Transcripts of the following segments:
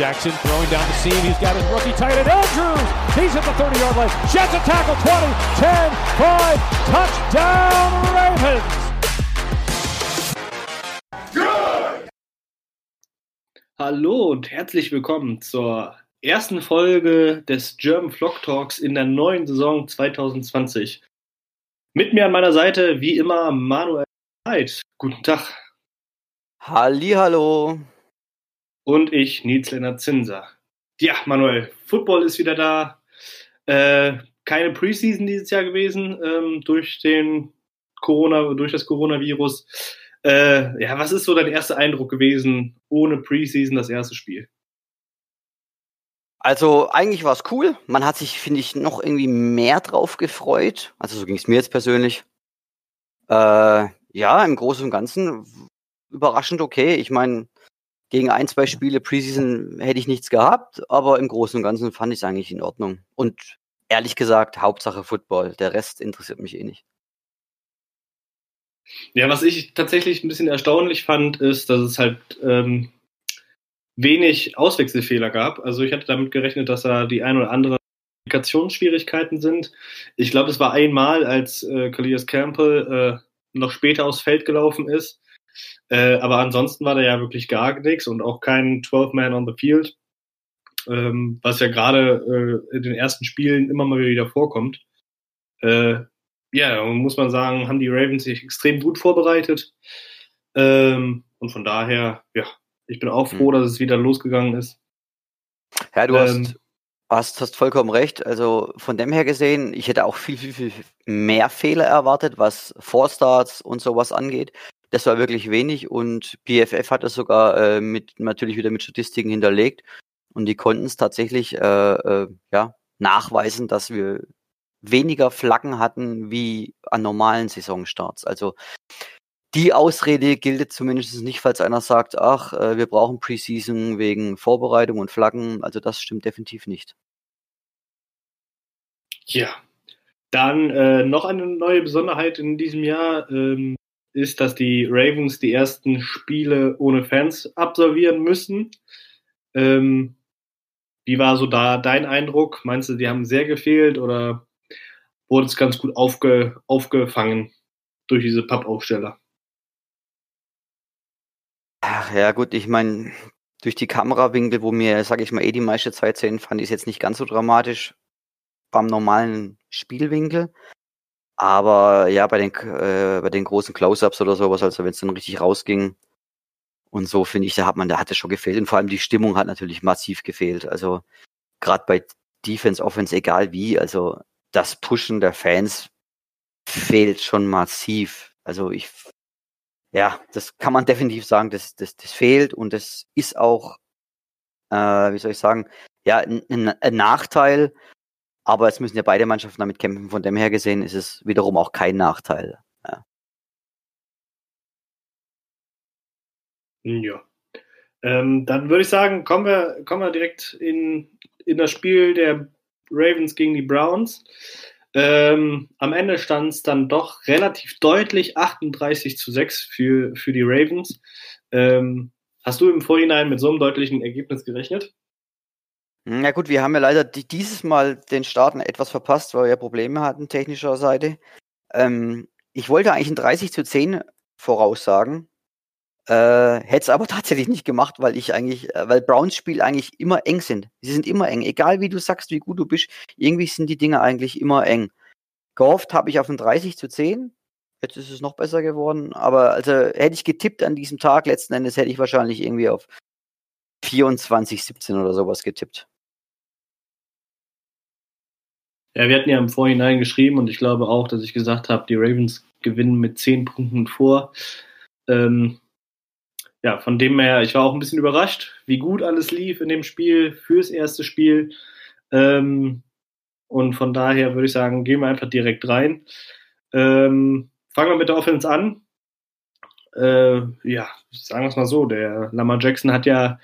Jackson throwing down the seam. He's got his rookie tight end, Andrews. He's at the 30 yard line. Jets a tackle 20, 10, 5. Touchdown, Ravens. Hallo und herzlich willkommen zur ersten Folge des German Flock Talks in der neuen Saison 2020. Mit mir an meiner Seite, wie immer, Manuel Heid. Guten Tag. Hallo. Und ich, Nils Lennart Zinser. Ja, Manuel, Football ist wieder da. Äh, keine Preseason dieses Jahr gewesen ähm, durch den Corona, durch das Coronavirus. Äh, ja, was ist so dein erster Eindruck gewesen ohne Preseason das erste Spiel? Also eigentlich war es cool. Man hat sich, finde ich, noch irgendwie mehr drauf gefreut. Also so ging es mir jetzt persönlich. Äh, ja, im Großen und Ganzen überraschend okay. Ich meine, gegen ein, zwei Spiele Preseason hätte ich nichts gehabt, aber im Großen und Ganzen fand ich es eigentlich in Ordnung. Und ehrlich gesagt, Hauptsache Football. Der Rest interessiert mich eh nicht. Ja, was ich tatsächlich ein bisschen erstaunlich fand, ist, dass es halt ähm, wenig Auswechselfehler gab. Also ich hatte damit gerechnet, dass da die ein oder andere Kommunikationsschwierigkeiten sind. Ich glaube, es war einmal, als äh, Callias Campbell äh, noch später aufs Feld gelaufen ist, äh, aber ansonsten war da ja wirklich gar nichts und auch kein 12-Man on the Field, ähm, was ja gerade äh, in den ersten Spielen immer mal wieder vorkommt. Äh, ja, muss man sagen, haben die Ravens sich extrem gut vorbereitet. Ähm, und von daher, ja, ich bin auch froh, hm. dass es wieder losgegangen ist. Ja, du ähm, hast, hast, hast vollkommen recht. Also von dem her gesehen, ich hätte auch viel, viel, viel mehr Fehler erwartet, was Vorstarts und sowas angeht. Das war wirklich wenig und PFF hat das sogar äh, mit natürlich wieder mit Statistiken hinterlegt und die konnten es tatsächlich äh, äh, ja, nachweisen, dass wir weniger Flaggen hatten wie an normalen Saisonstarts. Also die Ausrede gilt zumindest nicht, falls einer sagt, ach, äh, wir brauchen Preseason wegen Vorbereitung und Flaggen. Also das stimmt definitiv nicht. Ja, dann äh, noch eine neue Besonderheit in diesem Jahr. Ähm, ist, dass die Ravens die ersten Spiele ohne Fans absolvieren müssen. Ähm, wie war so da dein Eindruck? Meinst du, die haben sehr gefehlt oder wurde es ganz gut aufge, aufgefangen durch diese Pappaufsteller? Ach ja, gut, ich meine, durch die Kamerawinkel, wo mir, sag ich mal, eh die meiste Zeit sehen, fand ich es jetzt nicht ganz so dramatisch beim normalen Spielwinkel. Aber ja, bei den, äh, bei den großen Close-Ups oder sowas, also wenn es dann richtig rausging und so, finde ich, da hat man, da hat es schon gefehlt. Und vor allem die Stimmung hat natürlich massiv gefehlt. Also gerade bei Defense, Offense, egal wie, also das Pushen der Fans fehlt schon massiv. Also ich, ja, das kann man definitiv sagen, das, das, das fehlt und das ist auch, äh, wie soll ich sagen, ja, ein, ein Nachteil, aber es müssen ja beide Mannschaften damit kämpfen. Von dem her gesehen ist es wiederum auch kein Nachteil. Ja. ja. Ähm, dann würde ich sagen, kommen wir, kommen wir direkt in, in das Spiel der Ravens gegen die Browns. Ähm, am Ende stand es dann doch relativ deutlich 38 zu 6 für, für die Ravens. Ähm, hast du im Vorhinein mit so einem deutlichen Ergebnis gerechnet? Na gut, wir haben ja leider dieses Mal den Starten etwas verpasst, weil wir Probleme hatten technischer Seite. Ähm, ich wollte eigentlich ein 30 zu 10 voraussagen, äh, hätte es aber tatsächlich nicht gemacht, weil ich eigentlich, äh, weil Browns Spiel eigentlich immer eng sind. Sie sind immer eng. Egal wie du sagst, wie gut du bist, irgendwie sind die Dinge eigentlich immer eng. Gehofft habe ich auf ein 30 zu 10. Jetzt ist es noch besser geworden. Aber also hätte ich getippt an diesem Tag, letzten Endes hätte ich wahrscheinlich irgendwie auf 24, 17 oder sowas getippt. Ja, wir hatten ja im Vorhinein geschrieben und ich glaube auch, dass ich gesagt habe, die Ravens gewinnen mit 10 Punkten vor. Ähm, ja, von dem her, ich war auch ein bisschen überrascht, wie gut alles lief in dem Spiel fürs erste Spiel. Ähm, und von daher würde ich sagen, gehen wir einfach direkt rein. Ähm, fangen wir mit der Offense an. Äh, ja, sagen wir es mal so, der Lamar Jackson hat ja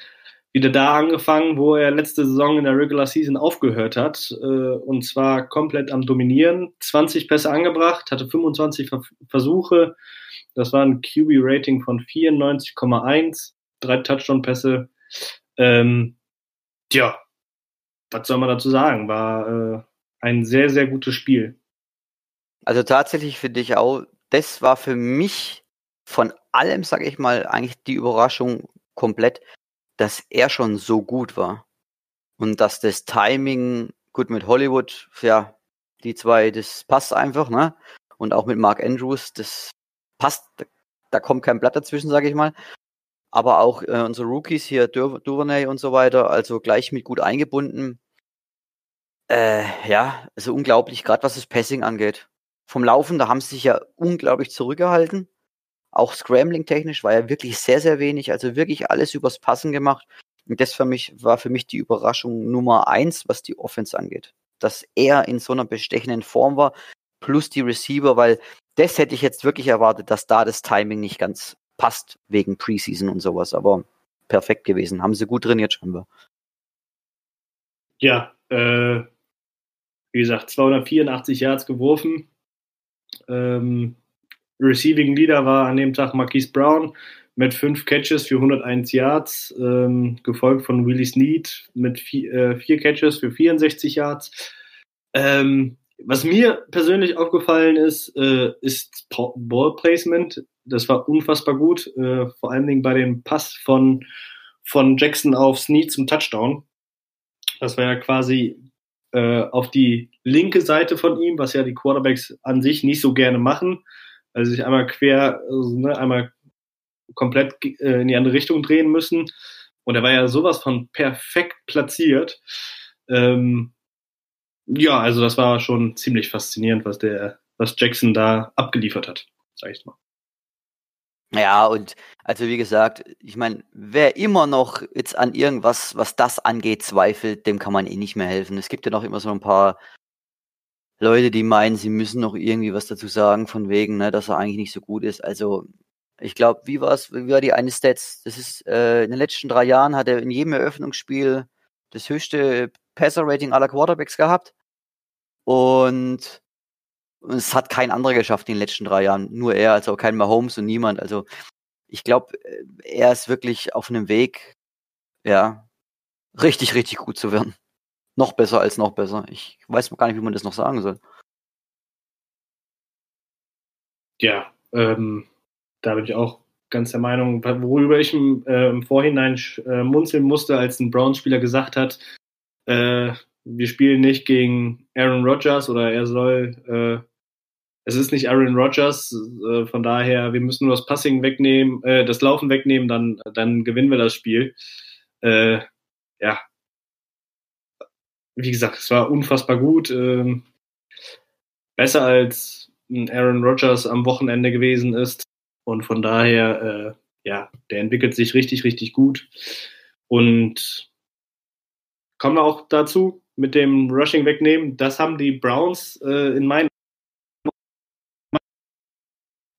wieder da angefangen, wo er letzte Saison in der Regular Season aufgehört hat. Äh, und zwar komplett am Dominieren. 20 Pässe angebracht, hatte 25 Versuche. Das war ein QB-Rating von 94,1, drei Touchdown-Pässe. Ähm, tja, was soll man dazu sagen? War äh, ein sehr, sehr gutes Spiel. Also tatsächlich finde ich auch, das war für mich von allem, sage ich mal, eigentlich die Überraschung komplett, dass er schon so gut war. Und dass das Timing, gut mit Hollywood, ja, die zwei, das passt einfach, ne? Und auch mit Mark Andrews, das passt, da kommt kein Blatt dazwischen, sage ich mal. Aber auch äh, unsere Rookies hier, Dur Duvernay und so weiter, also gleich mit gut eingebunden. Äh, ja, also unglaublich, gerade was das Passing angeht. Vom Laufen, da haben sie sich ja unglaublich zurückgehalten. Auch Scrambling-technisch war ja wirklich sehr, sehr wenig. Also wirklich alles übers Passen gemacht. Und das für mich war für mich die Überraschung Nummer eins, was die Offense angeht. Dass er in so einer bestechenden Form war, plus die Receiver, weil das hätte ich jetzt wirklich erwartet, dass da das Timing nicht ganz passt, wegen Preseason und sowas. Aber perfekt gewesen. Haben sie gut trainiert scheinbar. Ja, äh, wie gesagt, 284 Yards geworfen. Ähm, Receiving Leader war an dem Tag Marquise Brown mit fünf Catches für 101 Yards, ähm, gefolgt von Willie Snead mit vier, äh, vier Catches für 64 Yards. Ähm, was mir persönlich aufgefallen ist, äh, ist Ball Placement. Das war unfassbar gut, äh, vor allen Dingen bei dem Pass von, von Jackson auf Snead zum Touchdown. Das war ja quasi äh, auf die linke Seite von ihm, was ja die Quarterbacks an sich nicht so gerne machen. Also sich einmal quer, also, ne, einmal komplett äh, in die andere Richtung drehen müssen. Und er war ja sowas von perfekt platziert. Ähm, ja, also das war schon ziemlich faszinierend, was der, was Jackson da abgeliefert hat, sag ich mal. Ja, und also wie gesagt, ich meine, wer immer noch jetzt an irgendwas, was das angeht, zweifelt, dem kann man eh nicht mehr helfen. Es gibt ja noch immer so ein paar Leute, die meinen, sie müssen noch irgendwie was dazu sagen, von wegen, ne, dass er eigentlich nicht so gut ist. Also, ich glaube, wie war es, wie war die eine Stats? Das ist, äh, in den letzten drei Jahren hat er in jedem Eröffnungsspiel das höchste Passer-Rating aller Quarterbacks gehabt. Und, es hat kein anderer geschafft in den letzten drei Jahren. Nur er, also kein Mahomes und niemand. Also, ich glaube, äh, er ist wirklich auf einem Weg, ja, richtig, richtig gut zu werden. Noch besser als noch besser. Ich weiß gar nicht, wie man das noch sagen soll. Ja, ähm, da bin ich auch ganz der Meinung, worüber ich im, äh, im Vorhinein äh, munzeln musste, als ein Browns-Spieler gesagt hat, äh, wir spielen nicht gegen Aaron Rodgers oder er soll, äh, es ist nicht Aaron Rodgers, äh, von daher, wir müssen nur das Passing wegnehmen, äh, das Laufen wegnehmen, dann, dann gewinnen wir das Spiel. Ja, wie gesagt, es war unfassbar gut. Ähm, besser als Aaron Rodgers am Wochenende gewesen ist. Und von daher, äh, ja, der entwickelt sich richtig, richtig gut. Und kommen wir auch dazu mit dem Rushing wegnehmen. Das haben die Browns äh, in meinen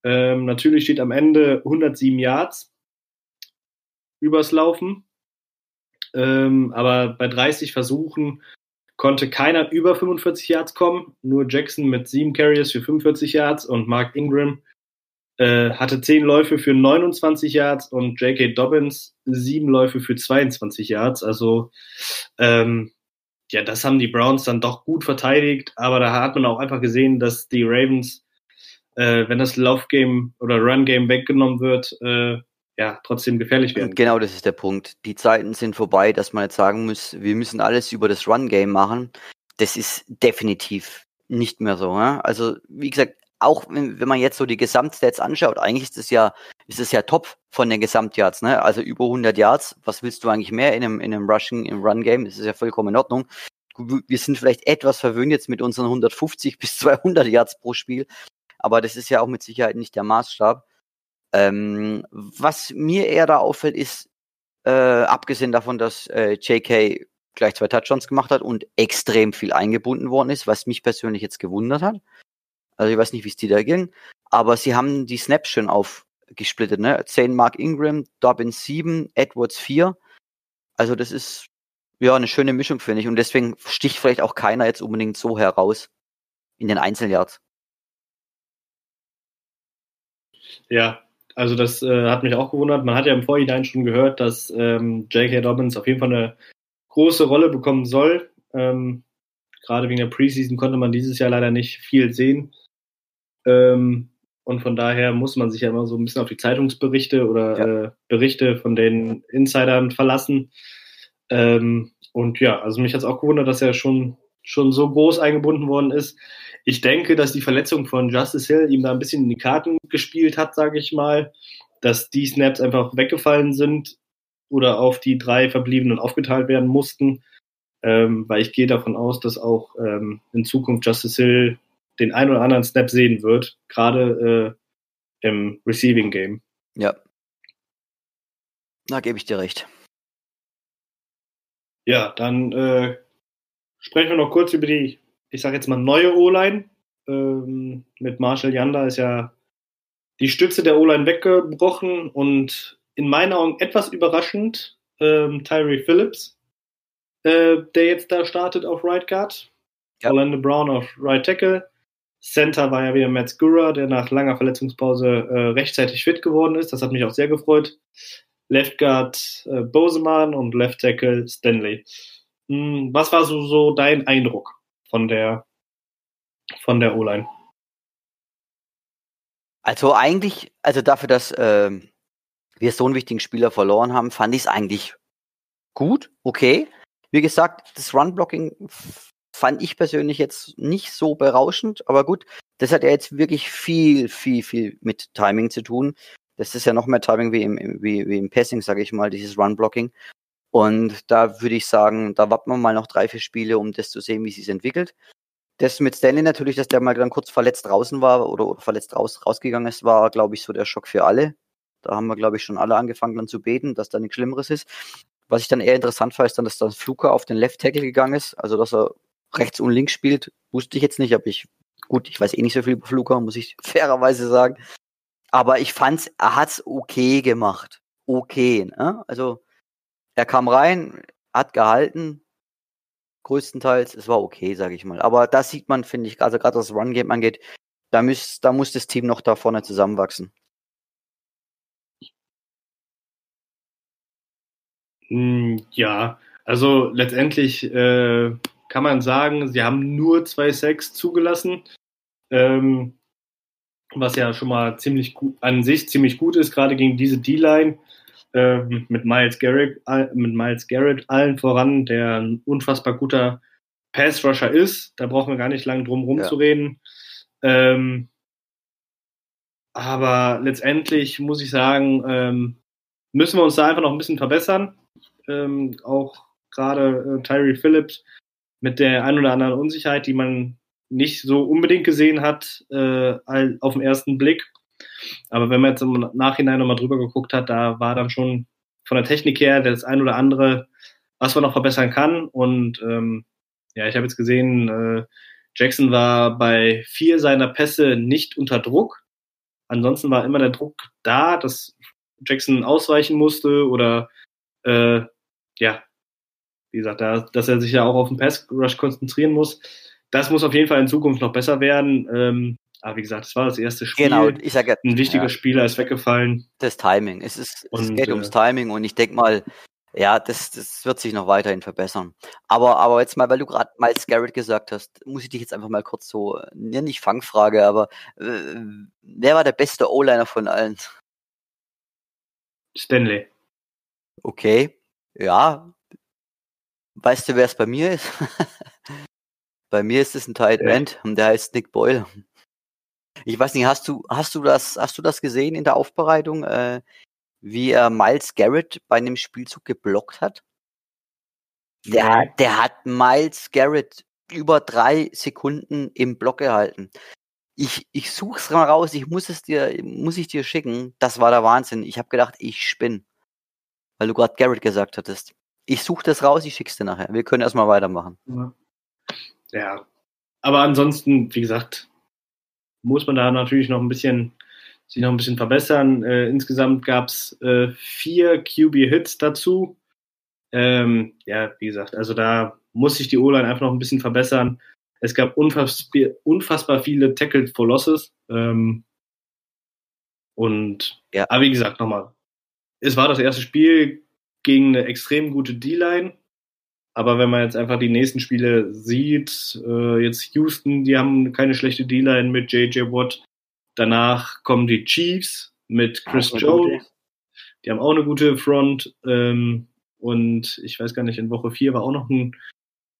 ähm, natürlich steht am Ende 107 Yards übers Laufen. Ähm, aber bei 30 Versuchen konnte keiner über 45 Yards kommen. Nur Jackson mit sieben Carriers für 45 Yards und Mark Ingram äh, hatte zehn Läufe für 29 Yards und J.K. Dobbins sieben Läufe für 22 Yards. Also ähm, ja, das haben die Browns dann doch gut verteidigt, aber da hat man auch einfach gesehen, dass die Ravens, äh, wenn das Laufgame oder Run-Game weggenommen wird, äh, ja, trotzdem gefährlich werden. Genau, das ist der Punkt. Die Zeiten sind vorbei, dass man jetzt sagen muss, wir müssen alles über das Run-Game machen. Das ist definitiv nicht mehr so. Ne? Also, wie gesagt, auch wenn, wenn man jetzt so die Gesamtstats anschaut, eigentlich ist es ja, ist es ja top von den Gesamtyards, ne? Also über 100 Yards. Was willst du eigentlich mehr in einem, in einem Rushing, im Run-Game? Das ist ja vollkommen in Ordnung. Wir sind vielleicht etwas verwöhnt jetzt mit unseren 150 bis 200 Yards pro Spiel. Aber das ist ja auch mit Sicherheit nicht der Maßstab. Ähm, was mir eher da auffällt, ist, äh, abgesehen davon, dass äh, JK gleich zwei Touchdowns gemacht hat und extrem viel eingebunden worden ist, was mich persönlich jetzt gewundert hat. Also ich weiß nicht, wie es dir da ging, aber sie haben die Snaps schön aufgesplittet, ne? 10 Mark Ingram, Dobbins 7, Edwards 4. Also das ist ja eine schöne Mischung, finde ich. Und deswegen sticht vielleicht auch keiner jetzt unbedingt so heraus in den Einzeljahrs. Ja, also das äh, hat mich auch gewundert. Man hat ja im Vorhinein schon gehört, dass ähm, J.K. Dobbins auf jeden Fall eine große Rolle bekommen soll. Ähm, gerade wegen der Preseason konnte man dieses Jahr leider nicht viel sehen. Ähm, und von daher muss man sich ja immer so ein bisschen auf die Zeitungsberichte oder ja. äh, Berichte von den Insidern verlassen. Ähm, und ja, also mich hat es auch gewundert, dass er schon, schon so groß eingebunden worden ist. Ich denke, dass die Verletzung von Justice Hill ihm da ein bisschen in die Karten gespielt hat, sage ich mal, dass die Snaps einfach weggefallen sind oder auf die drei Verbliebenen aufgeteilt werden mussten, ähm, weil ich gehe davon aus, dass auch ähm, in Zukunft Justice Hill den ein oder anderen Snap sehen wird, gerade äh, im Receiving Game. Ja. Da gebe ich dir recht. Ja, dann äh, sprechen wir noch kurz über die, ich sage jetzt mal, neue O-Line. Ähm, mit Marshall Yanda ist ja die Stütze der O-Line weggebrochen und in meinen Augen etwas überraschend ähm, Tyree Phillips, äh, der jetzt da startet auf Right Guard. Ja. Orlando Brown auf Right Tackle. Center war ja wieder Matt Skura, der nach langer Verletzungspause äh, rechtzeitig fit geworden ist. Das hat mich auch sehr gefreut. Left Guard äh, Boseman und Left Tackle Stanley. Hm, was war so, so dein Eindruck von der von der O-Line? Also eigentlich, also dafür, dass äh, wir so einen wichtigen Spieler verloren haben, fand ich es eigentlich gut, okay. Wie gesagt, das Run-Blocking fand ich persönlich jetzt nicht so berauschend, aber gut, das hat ja jetzt wirklich viel, viel, viel mit Timing zu tun. Das ist ja noch mehr Timing wie im, wie, wie im Passing, sage ich mal, dieses Run-Blocking. Und da würde ich sagen, da warten wir mal noch drei, vier Spiele, um das zu sehen, wie sich entwickelt. Das mit Stanley natürlich, dass der mal dann kurz verletzt draußen war oder, oder verletzt raus, rausgegangen ist, war, glaube ich, so der Schock für alle. Da haben wir, glaube ich, schon alle angefangen dann zu beten, dass da nichts Schlimmeres ist. Was ich dann eher interessant fand, ist dann, dass dann Fluker auf den Left Tackle gegangen ist, also dass er rechts und links spielt, wusste ich jetzt nicht, aber ich, gut, ich weiß eh nicht so viel über Fluker, muss ich fairerweise sagen. Aber ich fand's, er hat's okay gemacht. Okay, ne? Also, er kam rein, hat gehalten, größtenteils, es war okay, sage ich mal. Aber da sieht man, finde ich, also gerade was Run-Game angeht, da muss, da muss das Team noch da vorne zusammenwachsen. Hm, ja, also letztendlich äh, kann man sagen, sie haben nur zwei Sacks zugelassen, ähm, was ja schon mal ziemlich gut, an sich ziemlich gut ist, gerade gegen diese D-Line ähm, mit Miles Garrett, mit Miles Garrett allen voran, der ein unfassbar guter Pass-Rusher ist. Da brauchen wir gar nicht lange drum rumzureden. Ja. Ähm, aber letztendlich muss ich sagen, ähm, müssen wir uns da einfach noch ein bisschen verbessern. Ähm, auch gerade äh, Tyree Phillips mit der ein oder anderen Unsicherheit, die man nicht so unbedingt gesehen hat äh, auf den ersten Blick. Aber wenn man jetzt im Nachhinein nochmal drüber geguckt hat, da war dann schon von der Technik her das ein oder andere, was man noch verbessern kann. Und ähm, ja, ich habe jetzt gesehen, äh, Jackson war bei vier seiner Pässe nicht unter Druck. Ansonsten war immer der Druck da, dass Jackson ausweichen musste oder äh, ja, wie gesagt, da, dass er sich ja auch auf den Pass Rush konzentrieren muss. Das muss auf jeden Fall in Zukunft noch besser werden. Ähm, aber wie gesagt, es war das erste Spiel. Genau, ich sage ein wichtiger ja, Spieler ist weggefallen. Das Timing. Es, ist, und, es geht äh, ums Timing und ich denke mal, ja, das, das wird sich noch weiterhin verbessern. Aber, aber jetzt mal, weil du gerade Miles Garrett gesagt hast, muss ich dich jetzt einfach mal kurz so, ja, nicht Fangfrage, aber äh, wer war der beste O-Liner von allen? Stanley. Okay, ja, Weißt du, wer es bei mir ist? bei mir ist es ein Tight End und der heißt Nick Boyle. Ich weiß nicht, hast du, hast du das, hast du das gesehen in der Aufbereitung, äh, wie er Miles Garrett bei einem Spielzug geblockt hat? Der, der hat Miles Garrett über drei Sekunden im Block gehalten. ich, ich such's mal raus, ich muss es dir, muss ich dir schicken. Das war der Wahnsinn. Ich habe gedacht, ich spinn. Weil du gerade Garrett gesagt hattest. Ich suche das raus, ich schick's dir nachher. Wir können erstmal weitermachen. Ja. ja. Aber ansonsten, wie gesagt, muss man da natürlich noch ein bisschen sich noch ein bisschen verbessern. Äh, insgesamt gab's äh, vier QB-Hits dazu. Ähm, ja, wie gesagt, also da muss sich die O-Line einfach noch ein bisschen verbessern. Es gab unfassbar, unfassbar viele Tackles for Losses. Ähm, und ja, aber wie gesagt, nochmal, es war das erste Spiel gegen eine extrem gute D-Line. Aber wenn man jetzt einfach die nächsten Spiele sieht, äh, jetzt Houston, die haben keine schlechte D-Line mit JJ Watt. Danach kommen die Chiefs mit Chris Jones. Die haben auch eine gute Front. Ähm, und ich weiß gar nicht, in Woche 4 war auch noch ein.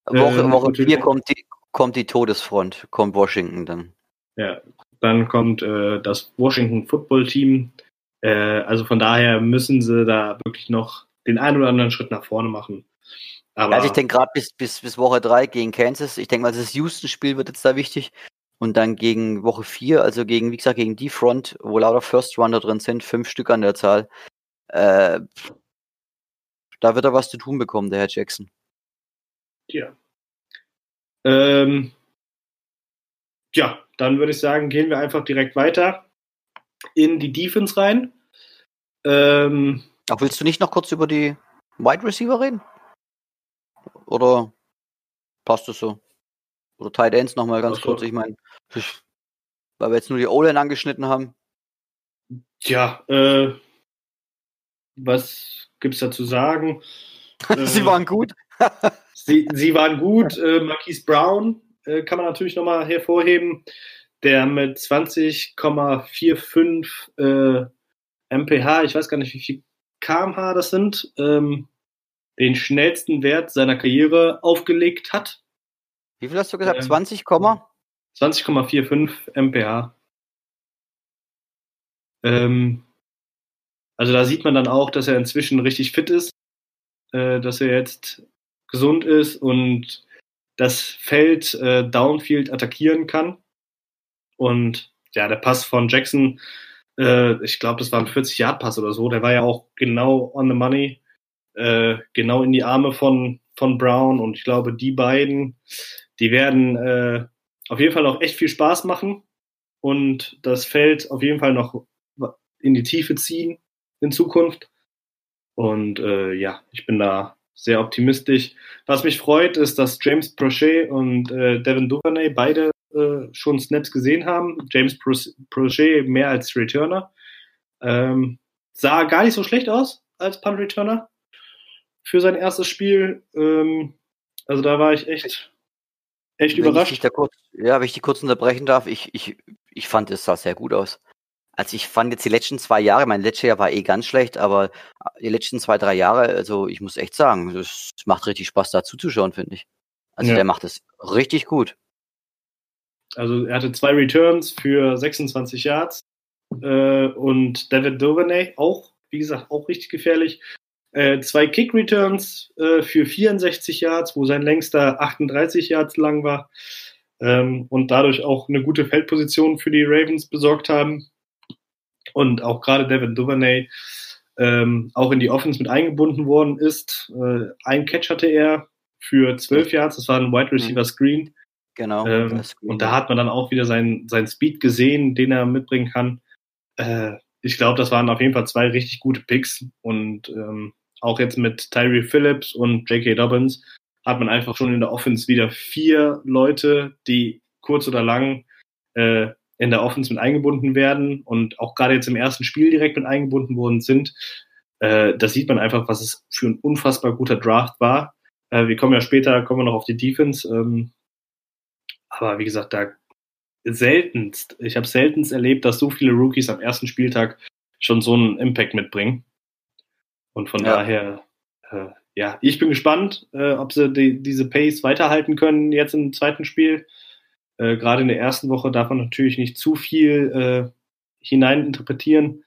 Woche, äh, Woche 4 kommt die, kommt die Todesfront, kommt Washington dann. Ja, dann kommt äh, das Washington Football Team. Äh, also von daher müssen sie da wirklich noch den einen oder anderen Schritt nach vorne machen. Aber also ich denke gerade bis, bis, bis Woche 3 gegen Kansas, ich denke mal, das Houston-Spiel wird jetzt da wichtig. Und dann gegen Woche 4, also gegen, wie gesagt, gegen die Front, wo lauter First Runner drin sind, fünf Stück an der Zahl. Äh, da wird er was zu tun bekommen, der Herr Jackson. Ja. Ähm, ja, dann würde ich sagen, gehen wir einfach direkt weiter in die Defense rein. Ähm, Ach, willst du nicht noch kurz über die Wide Receiver reden? Oder passt es so? Oder Tight Ends nochmal ganz kurz. Ich meine, weil wir jetzt nur die O-Line angeschnitten haben. Tja, äh, was gibt's da zu sagen? sie äh, waren gut. sie, sie waren gut. Äh, Marquise Brown äh, kann man natürlich nochmal hervorheben, der mit 20,45 äh, mph, ich weiß gar nicht, wie viel kmh das sind, ähm, den schnellsten Wert seiner Karriere aufgelegt hat. Wie viel hast du gesagt? Ähm, 20, 20,45 mph. Ähm, also da sieht man dann auch, dass er inzwischen richtig fit ist, äh, dass er jetzt gesund ist und das Feld äh, Downfield attackieren kann. Und ja, der Pass von Jackson, äh, ich glaube, das war ein 40-Yard-Pass oder so, der war ja auch genau on the money, äh, genau in die Arme von, von Brown. Und ich glaube, die beiden, die werden äh, auf jeden Fall noch echt viel Spaß machen und das Feld auf jeden Fall noch in die Tiefe ziehen in Zukunft. Und äh, ja, ich bin da sehr optimistisch. Was mich freut, ist, dass James Prochet und äh, Devin Duvernay beide äh, schon Snaps gesehen haben. James Prochet mehr als Returner. Ähm, sah gar nicht so schlecht aus als Punt Returner für sein erstes Spiel. Ähm, also da war ich echt, echt wenn überrascht. Kurz, ja, wenn ich die kurz unterbrechen darf, ich, ich, ich fand, es sah sehr gut aus. Also ich fand jetzt die letzten zwei Jahre, mein letztes Jahr war eh ganz schlecht, aber die letzten zwei, drei Jahre, also ich muss echt sagen, es macht richtig Spaß da zuzuschauen, finde ich. Also ja. der macht es richtig gut. Also er hatte zwei Returns für 26 Yards äh, und David Duvernay auch, wie gesagt, auch richtig gefährlich. Äh, zwei Kick-Returns äh, für 64 Yards, wo sein längster 38 Yards lang war ähm, und dadurch auch eine gute Feldposition für die Ravens besorgt haben und auch gerade Devin Duvernay ähm, auch in die Offense mit eingebunden worden ist. Äh, ein Catch hatte er für zwölf Yards, das war ein Wide Receiver Screen. Genau. Ähm, und da hat man dann auch wieder seinen sein Speed gesehen, den er mitbringen kann. Äh, ich glaube, das waren auf jeden Fall zwei richtig gute Picks und ähm, auch jetzt mit Tyree Phillips und J.K. Dobbins hat man einfach schon in der Offense wieder vier Leute, die kurz oder lang äh, in der Offense mit eingebunden werden und auch gerade jetzt im ersten Spiel direkt mit eingebunden worden sind. Äh, da sieht man einfach, was es für ein unfassbar guter Draft war. Äh, wir kommen ja später, kommen wir noch auf die Defense. Ähm, aber wie gesagt, da seltenst, ich habe seltenst erlebt, dass so viele Rookies am ersten Spieltag schon so einen Impact mitbringen. Und von ja. daher, äh, ja, ich bin gespannt, äh, ob sie die, diese Pace weiterhalten können jetzt im zweiten Spiel. Äh, Gerade in der ersten Woche darf man natürlich nicht zu viel äh, hineininterpretieren.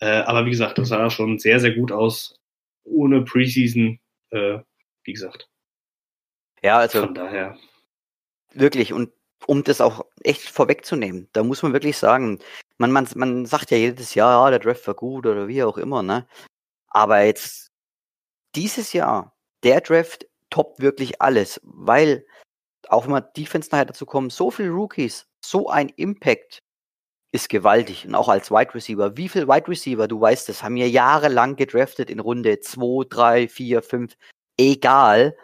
Äh, aber wie gesagt, das sah schon sehr, sehr gut aus, ohne Preseason, äh, wie gesagt. Ja, also. Von daher. Wirklich. Und um das auch echt vorwegzunehmen, da muss man wirklich sagen, man, man, man sagt ja jedes Jahr, ja, der Draft war gut oder wie auch immer, ne? Aber jetzt dieses Jahr, der Draft toppt wirklich alles, weil auch wenn wir Defense nachher dazu kommen, so viele Rookies, so ein Impact ist gewaltig. Und auch als Wide Receiver. Wie viele Wide Receiver, du weißt das, haben wir jahrelang gedraftet in Runde 2, 3, 4, 5, egal.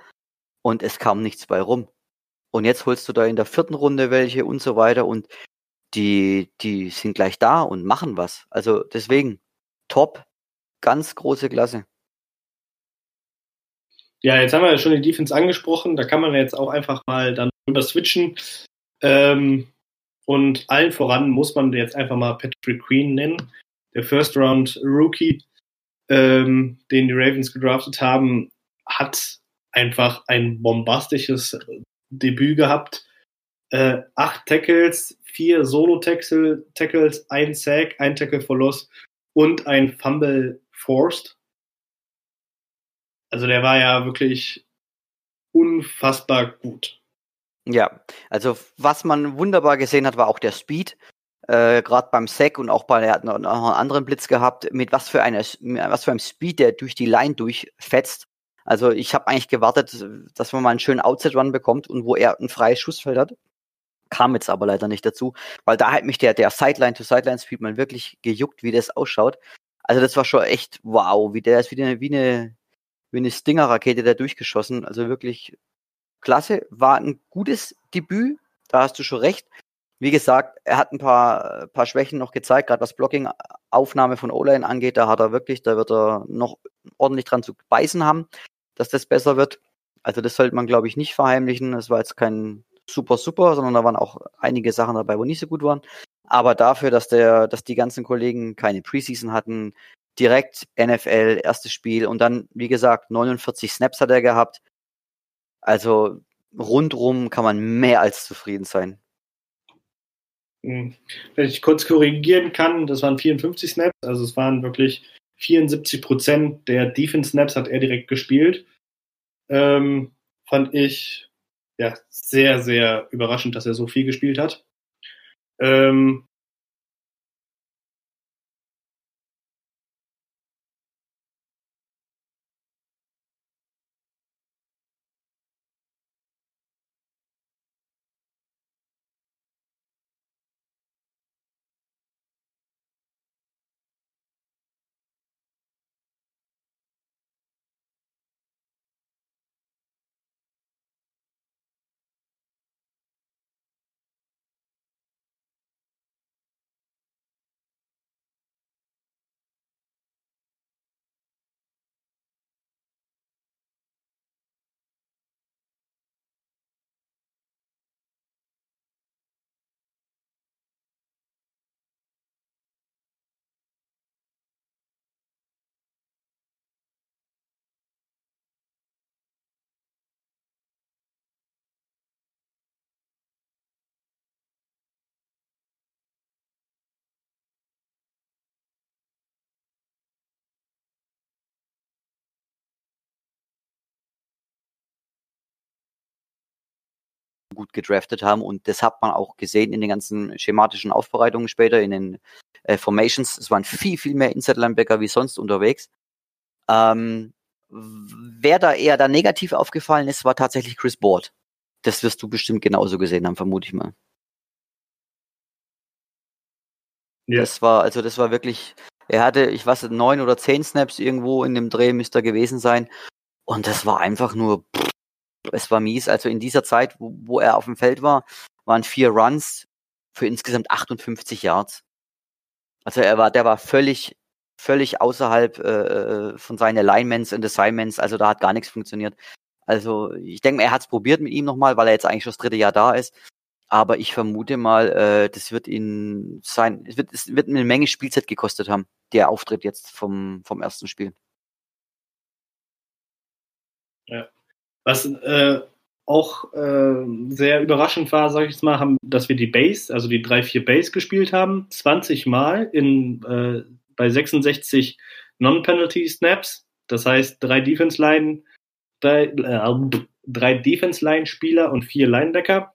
Und es kam nichts bei rum. Und jetzt holst du da in der vierten Runde welche und so weiter und die, die sind gleich da und machen was. Also deswegen, top, ganz große Klasse. Ja, jetzt haben wir ja schon die Defense angesprochen. Da kann man jetzt auch einfach mal dann rüber switchen. Ähm, und allen voran muss man jetzt einfach mal Patrick Queen nennen. Der First Round Rookie, ähm, den die Ravens gedraftet haben, hat einfach ein bombastisches Debüt gehabt. Äh, acht Tackles, vier Solo-Tackles, ein Sack, ein Tackle for Loss und ein Fumble forced. Also der war ja wirklich unfassbar gut. Ja, also was man wunderbar gesehen hat, war auch der Speed. Äh, Gerade beim Sack und auch bei, er hat noch, noch einen anderen Blitz gehabt, mit was für, eine, was für einem Speed der durch die Line durchfetzt. Also ich habe eigentlich gewartet, dass man mal einen schönen Outside-Run bekommt und wo er ein freies Schussfeld hat. Kam jetzt aber leider nicht dazu, weil da hat mich der, der Sideline-to-Sideline-Speed mal wirklich gejuckt, wie das ausschaut. Also das war schon echt wow, wie der ist wie eine, wie eine wie eine Stinger-Rakete da durchgeschossen. Also wirklich klasse. War ein gutes Debüt, da hast du schon recht. Wie gesagt, er hat ein paar, paar Schwächen noch gezeigt, gerade was Blocking, Aufnahme von O-Line angeht. Da hat er wirklich, da wird er noch ordentlich dran zu beißen haben, dass das besser wird. Also das sollte man, glaube ich, nicht verheimlichen. Es war jetzt kein super, super, sondern da waren auch einige Sachen dabei, wo nicht so gut waren. Aber dafür, dass der, dass die ganzen Kollegen keine Preseason hatten, direkt NFL, erstes Spiel und dann, wie gesagt, 49 Snaps hat er gehabt. Also rundrum kann man mehr als zufrieden sein. Hm. Wenn ich kurz korrigieren kann, das waren 54 Snaps, also es waren wirklich 74 Prozent der Defense Snaps hat er direkt gespielt. Ähm, fand ich ja sehr, sehr überraschend, dass er so viel gespielt hat. Ähm, gut gedraftet haben und das hat man auch gesehen in den ganzen schematischen Aufbereitungen später, in den äh, Formations. Es waren viel, viel mehr Inside-Linebacker wie sonst unterwegs. Ähm, wer da eher da negativ aufgefallen ist, war tatsächlich Chris Board. Das wirst du bestimmt genauso gesehen haben, vermute ich mal. Ja. Das war, also das war wirklich, er hatte, ich weiß neun oder zehn Snaps irgendwo in dem Dreh müsste er gewesen sein. Und das war einfach nur, pff, es war mies. Also in dieser Zeit, wo, wo er auf dem Feld war, waren vier Runs für insgesamt 58 Yards. Also er war, der war völlig, völlig außerhalb äh, äh, von seinen Alignments und Assignments. Also da hat gar nichts funktioniert. Also ich denke, er hat es probiert mit ihm nochmal, weil er jetzt eigentlich schon das dritte Jahr da ist. Aber ich vermute mal, äh, das wird ihn sein, es wird, es wird eine Menge Spielzeit gekostet haben, der Auftritt jetzt vom, vom ersten Spiel. Ja. Was äh, auch äh, sehr überraschend war, sage ich jetzt mal, haben, dass wir die Base, also die 3-4 Base gespielt haben, 20 Mal in, äh, bei 66 Non-Penalty Snaps. Das heißt, drei Defense-Line, drei, äh, drei Defense-Line-Spieler und vier Linebacker.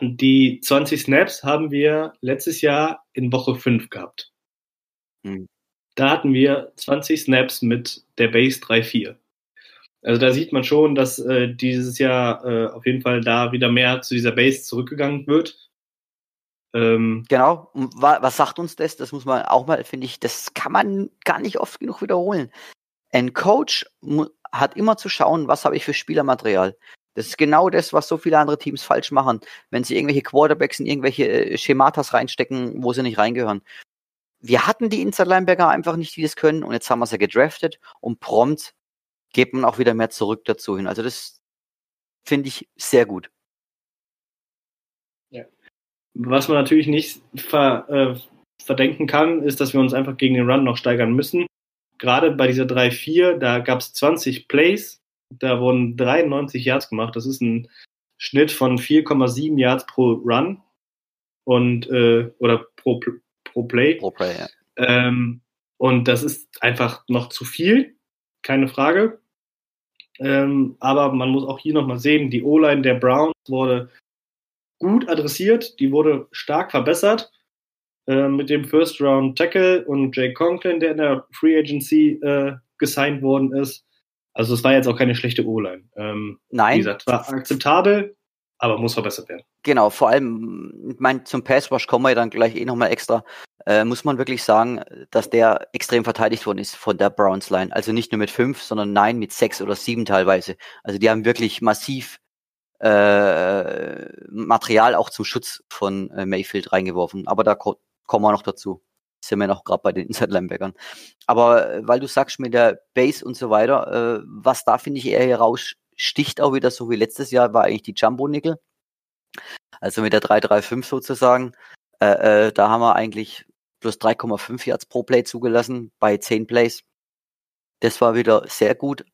die 20 Snaps haben wir letztes Jahr in Woche 5 gehabt. Hm. Da hatten wir 20 Snaps mit der Base 3-4. Also da sieht man schon, dass äh, dieses Jahr äh, auf jeden Fall da wieder mehr zu dieser Base zurückgegangen wird. Ähm, genau. Was sagt uns das? Das muss man auch mal, finde ich, das kann man gar nicht oft genug wiederholen. Ein Coach hat immer zu schauen, was habe ich für Spielermaterial. Das ist genau das, was so viele andere Teams falsch machen, wenn sie irgendwelche Quarterbacks in irgendwelche äh, Schematas reinstecken, wo sie nicht reingehören. Wir hatten die Inside Linebacker einfach nicht, die das können, und jetzt haben wir sie gedraftet und prompt geht man auch wieder mehr zurück dazu hin. Also das finde ich sehr gut. Ja. Was man natürlich nicht ver, äh, verdenken kann, ist, dass wir uns einfach gegen den Run noch steigern müssen. Gerade bei dieser 3-4, da gab es 20 Plays, da wurden 93 Yards gemacht. Das ist ein Schnitt von 4,7 Yards pro Run und äh, oder pro, pro Play. Pro Play, ja. Ähm, und das ist einfach noch zu viel, keine Frage. Ähm, aber man muss auch hier nochmal sehen, die O-Line der Browns wurde gut adressiert, die wurde stark verbessert äh, mit dem First Round Tackle und Jake Conklin, der in der Free Agency äh, gesigned worden ist. Also es war jetzt auch keine schlechte O-Line. Ähm, Nein. Wie gesagt, war akzeptabel, aber muss verbessert werden. Genau, vor allem, ich meine, zum Pass Rush kommen wir dann gleich eh nochmal extra. Äh, muss man wirklich sagen, dass der extrem verteidigt worden ist von der Browns Line. Also nicht nur mit fünf, sondern nein, mit sechs oder sieben teilweise. Also die haben wirklich massiv äh, Material auch zum Schutz von äh, Mayfield reingeworfen. Aber da ko kommen wir noch dazu. Sind wir noch gerade bei den Inside Linebackern. Aber äh, weil du sagst mit der Base und so weiter, äh, was da finde ich eher heraussticht auch wieder so wie letztes Jahr war eigentlich die Jumbo Nickel. Also mit der 335 sozusagen. Äh, äh, da haben wir eigentlich plus 3,5 Yards pro Play zugelassen bei 10 Plays. Das war wieder sehr gut.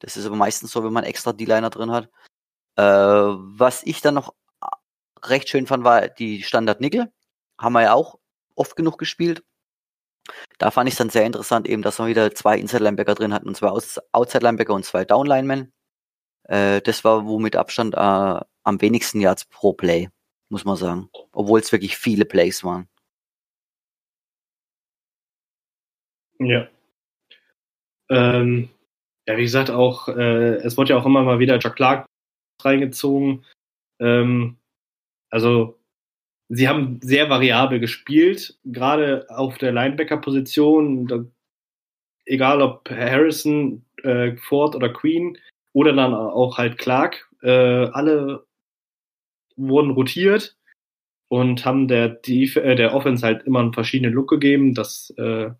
Das ist aber meistens so, wenn man extra D-Liner drin hat. Äh, was ich dann noch recht schön fand, war die Standard Nickel. Haben wir ja auch oft genug gespielt. Da fand ich es dann sehr interessant, eben, dass wir wieder zwei Inside Linebacker drin hatten, und zwei Outside Linebacker und zwei Down Linemen. Äh, das war womit Abstand äh, am wenigsten Yards pro Play, muss man sagen. Obwohl es wirklich viele Plays waren. Ja. Ähm, ja, wie gesagt, auch, äh, es wurde ja auch immer mal wieder Jack Clark reingezogen. Ähm, also, sie haben sehr variabel gespielt, gerade auf der Linebacker-Position, egal ob Harrison, äh, Ford oder Queen oder dann auch halt Clark, äh, alle wurden rotiert und haben der, Def äh, der Offense halt immer einen verschiedenen Look gegeben. Das, äh,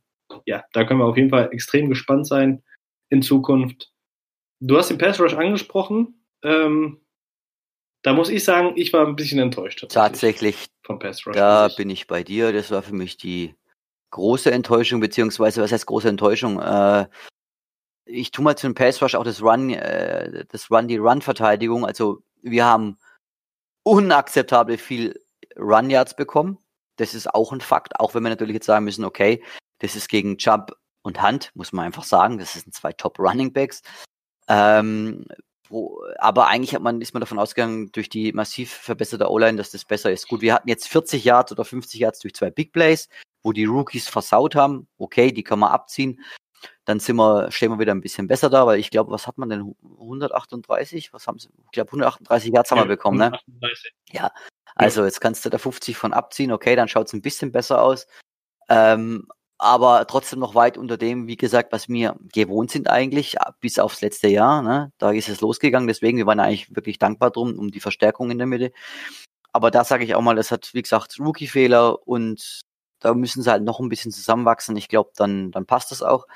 ja, da können wir auf jeden Fall extrem gespannt sein in Zukunft. Du hast den Pass Rush angesprochen. Ähm, da muss ich sagen, ich war ein bisschen enttäuscht. Tatsächlich, vom Pass Rush. Da bin ich bei dir. Das war für mich die große Enttäuschung, beziehungsweise was heißt große Enttäuschung? Äh, ich tue mal zu dem Pass Rush auch das Run, äh, das Run, die Run-Verteidigung. Also wir haben unakzeptabel viel Run Yards bekommen. Das ist auch ein Fakt, auch wenn wir natürlich jetzt sagen müssen, okay, das ist gegen Jump und Hand, muss man einfach sagen. Das sind zwei Top Running Backs. Ähm, wo, aber eigentlich hat man, ist man davon ausgegangen, durch die massiv verbesserte O-Line, dass das besser ist. Gut, wir hatten jetzt 40 Yards oder 50 Yards durch zwei Big Plays, wo die Rookies versaut haben. Okay, die kann man abziehen. Dann sind wir, stehen wir wieder ein bisschen besser da, weil ich glaube, was hat man denn? 138? Was haben sie? Ich glaube, 138 Yards haben wir bekommen, 138. ne? Ja. Also, jetzt kannst du da 50 von abziehen. Okay, dann schaut es ein bisschen besser aus. Ähm, aber trotzdem noch weit unter dem, wie gesagt, was wir gewohnt sind eigentlich, bis aufs letzte Jahr. Ne? Da ist es losgegangen, deswegen, wir waren eigentlich wirklich dankbar drum, um die Verstärkung in der Mitte. Aber da sage ich auch mal, das hat, wie gesagt, Rookie-Fehler und da müssen sie halt noch ein bisschen zusammenwachsen. Ich glaube, dann, dann passt das auch.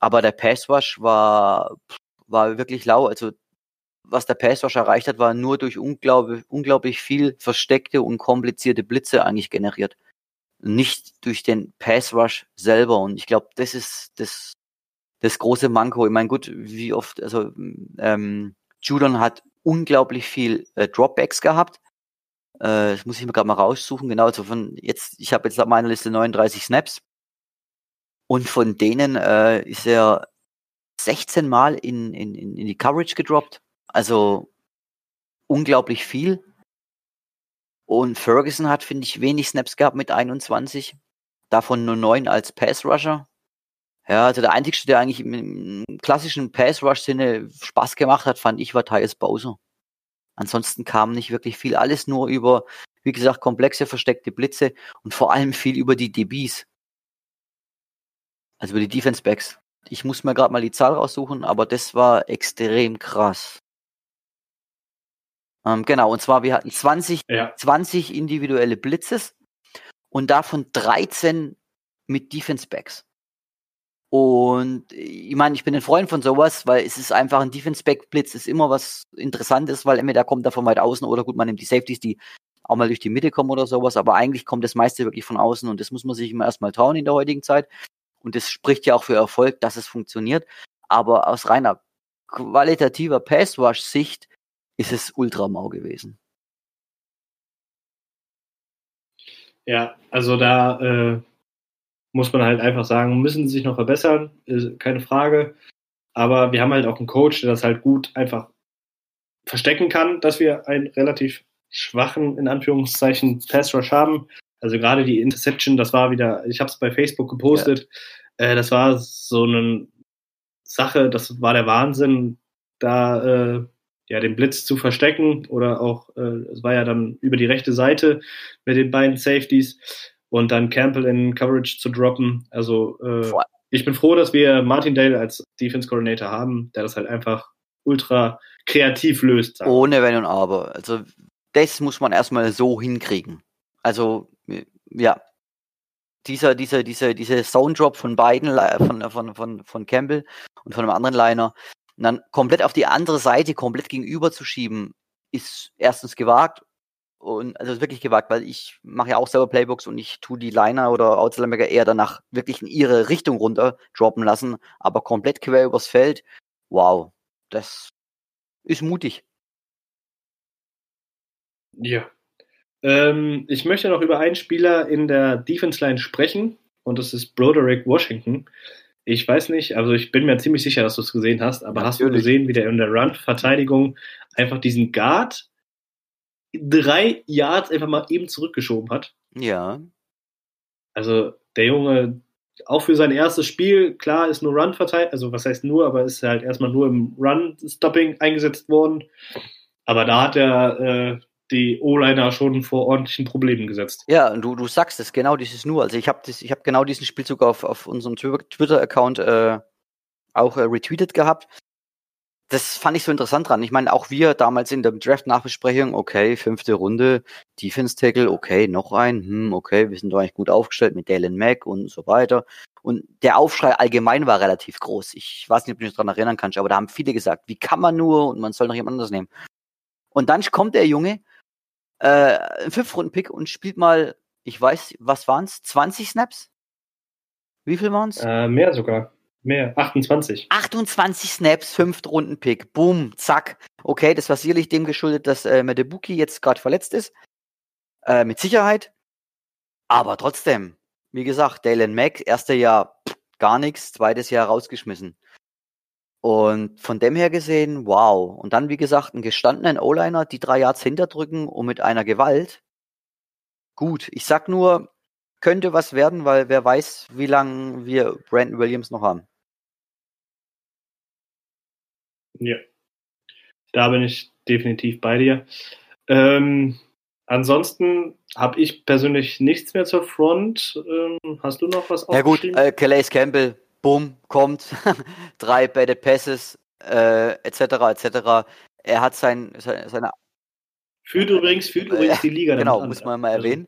Aber der Passwash war, war wirklich lau. Also, was der Passwash erreicht hat, war nur durch unglaublich, unglaublich viel versteckte und komplizierte Blitze eigentlich generiert nicht durch den Pass Rush selber. Und ich glaube, das ist das, das große Manko. Ich meine, gut, wie oft, also ähm, Judon hat unglaublich viel äh, Dropbacks gehabt. Äh, das muss ich mir gerade mal raussuchen. Genau, also von jetzt, ich habe jetzt auf meiner Liste 39 Snaps. Und von denen äh, ist er 16 Mal in, in, in die Coverage gedroppt. Also unglaublich viel. Und Ferguson hat, finde ich, wenig Snaps gehabt mit 21. Davon nur 9 als Pass-Rusher. Ja, also der einzige, der eigentlich im, klassischen Pass-Rush-Sinne Spaß gemacht hat, fand ich, war Tyus Bowser. Ansonsten kam nicht wirklich viel. Alles nur über, wie gesagt, komplexe, versteckte Blitze und vor allem viel über die DBs. Also über die Defense Backs. Ich muss mir gerade mal die Zahl raussuchen, aber das war extrem krass. Ähm, genau, und zwar wir hatten 20, ja. 20 individuelle Blitzes und davon 13 mit Defense Backs. Und ich meine, ich bin ein Freund von sowas, weil es ist einfach ein Defense-Back-Blitz, ist immer was Interessantes, weil entweder kommt er von weit außen oder gut, man nimmt die Safeties, die auch mal durch die Mitte kommen oder sowas, aber eigentlich kommt das meiste wirklich von außen und das muss man sich immer erstmal trauen in der heutigen Zeit. Und das spricht ja auch für Erfolg, dass es funktioniert. Aber aus reiner qualitativer Pass-Rush-Sicht ist es ultra mau gewesen. Ja, also da äh, muss man halt einfach sagen, müssen sie sich noch verbessern, keine Frage. Aber wir haben halt auch einen Coach, der das halt gut einfach verstecken kann, dass wir einen relativ schwachen, in Anführungszeichen, Pass Rush haben. Also gerade die Interception, das war wieder, ich habe es bei Facebook gepostet, ja. äh, das war so eine Sache, das war der Wahnsinn, da äh, ja den Blitz zu verstecken oder auch, äh, es war ja dann über die rechte Seite mit den beiden Safeties und dann Campbell in Coverage zu droppen. Also äh, ich bin froh, dass wir Martin Dale als Defense Coordinator haben, der das halt einfach ultra kreativ löst. Ohne Wenn und Aber. Also das muss man erstmal so hinkriegen. Also ja, dieser, dieser, dieser, dieser Zone Drop von beiden, von, von, von, von Campbell und von einem anderen Liner, und dann komplett auf die andere Seite, komplett gegenüber zu schieben, ist erstens gewagt und also wirklich gewagt, weil ich mache ja auch selber Playbooks und ich tue die Liner oder Outslinebacker eher danach wirklich in ihre Richtung runter droppen lassen, aber komplett quer übers Feld. Wow, das ist mutig. Ja. Ähm, ich möchte noch über einen Spieler in der Defense Line sprechen und das ist Broderick Washington. Ich weiß nicht, also ich bin mir ziemlich sicher, dass du es gesehen hast, aber Natürlich. hast du gesehen, wie der in der Run-Verteidigung einfach diesen Guard drei Yards einfach mal eben zurückgeschoben hat. Ja. Also der Junge, auch für sein erstes Spiel, klar, ist nur Run verteilt, also was heißt nur, aber ist halt erstmal nur im Run-Stopping eingesetzt worden. Aber da hat er äh, die O-Liner schon vor ordentlichen Problemen gesetzt. Ja, du, du sagst es, genau dieses nur. Also ich habe hab genau diesen Spielzug auf, auf unserem Twitter-Account äh, auch äh, retweetet gehabt das fand ich so interessant dran. Ich meine, auch wir damals in der Draft-Nachbesprechung, okay, fünfte Runde, Defense-Tackle, okay, noch ein, hm, okay, wir sind doch eigentlich gut aufgestellt mit Dalen Mack und so weiter. Und der Aufschrei allgemein war relativ groß. Ich weiß nicht, ob du dich daran erinnern kannst, aber da haben viele gesagt, wie kann man nur und man soll noch jemand anderes nehmen. Und dann kommt der Junge, äh, Fünf-Runden-Pick und spielt mal, ich weiß, was waren's, 20 Snaps? Wie viel waren's? Äh, mehr sogar. Mehr, 28. 28 Snaps, fünft Runden Pick. Boom, zack. Okay, das war sicherlich dem geschuldet, dass äh, Medebuki jetzt gerade verletzt ist. Äh, mit Sicherheit. Aber trotzdem, wie gesagt, Dalen Mack, erste Jahr pff, gar nichts, zweites Jahr rausgeschmissen. Und von dem her gesehen, wow. Und dann, wie gesagt, einen gestandenen O-Liner, die drei Yards hinterdrücken und mit einer Gewalt. Gut, ich sag nur, könnte was werden, weil wer weiß, wie lange wir Brandon Williams noch haben. Ja, da bin ich definitiv bei dir. Ähm, ansonsten habe ich persönlich nichts mehr zur Front. Ähm, hast du noch was Ja gut, äh, Calais Campbell, boom, kommt. Drei Batted Passes, äh, etc., etc. Er hat sein, seine... Führt übrigens, führt übrigens die Liga Genau, muss man mal also erwähnen.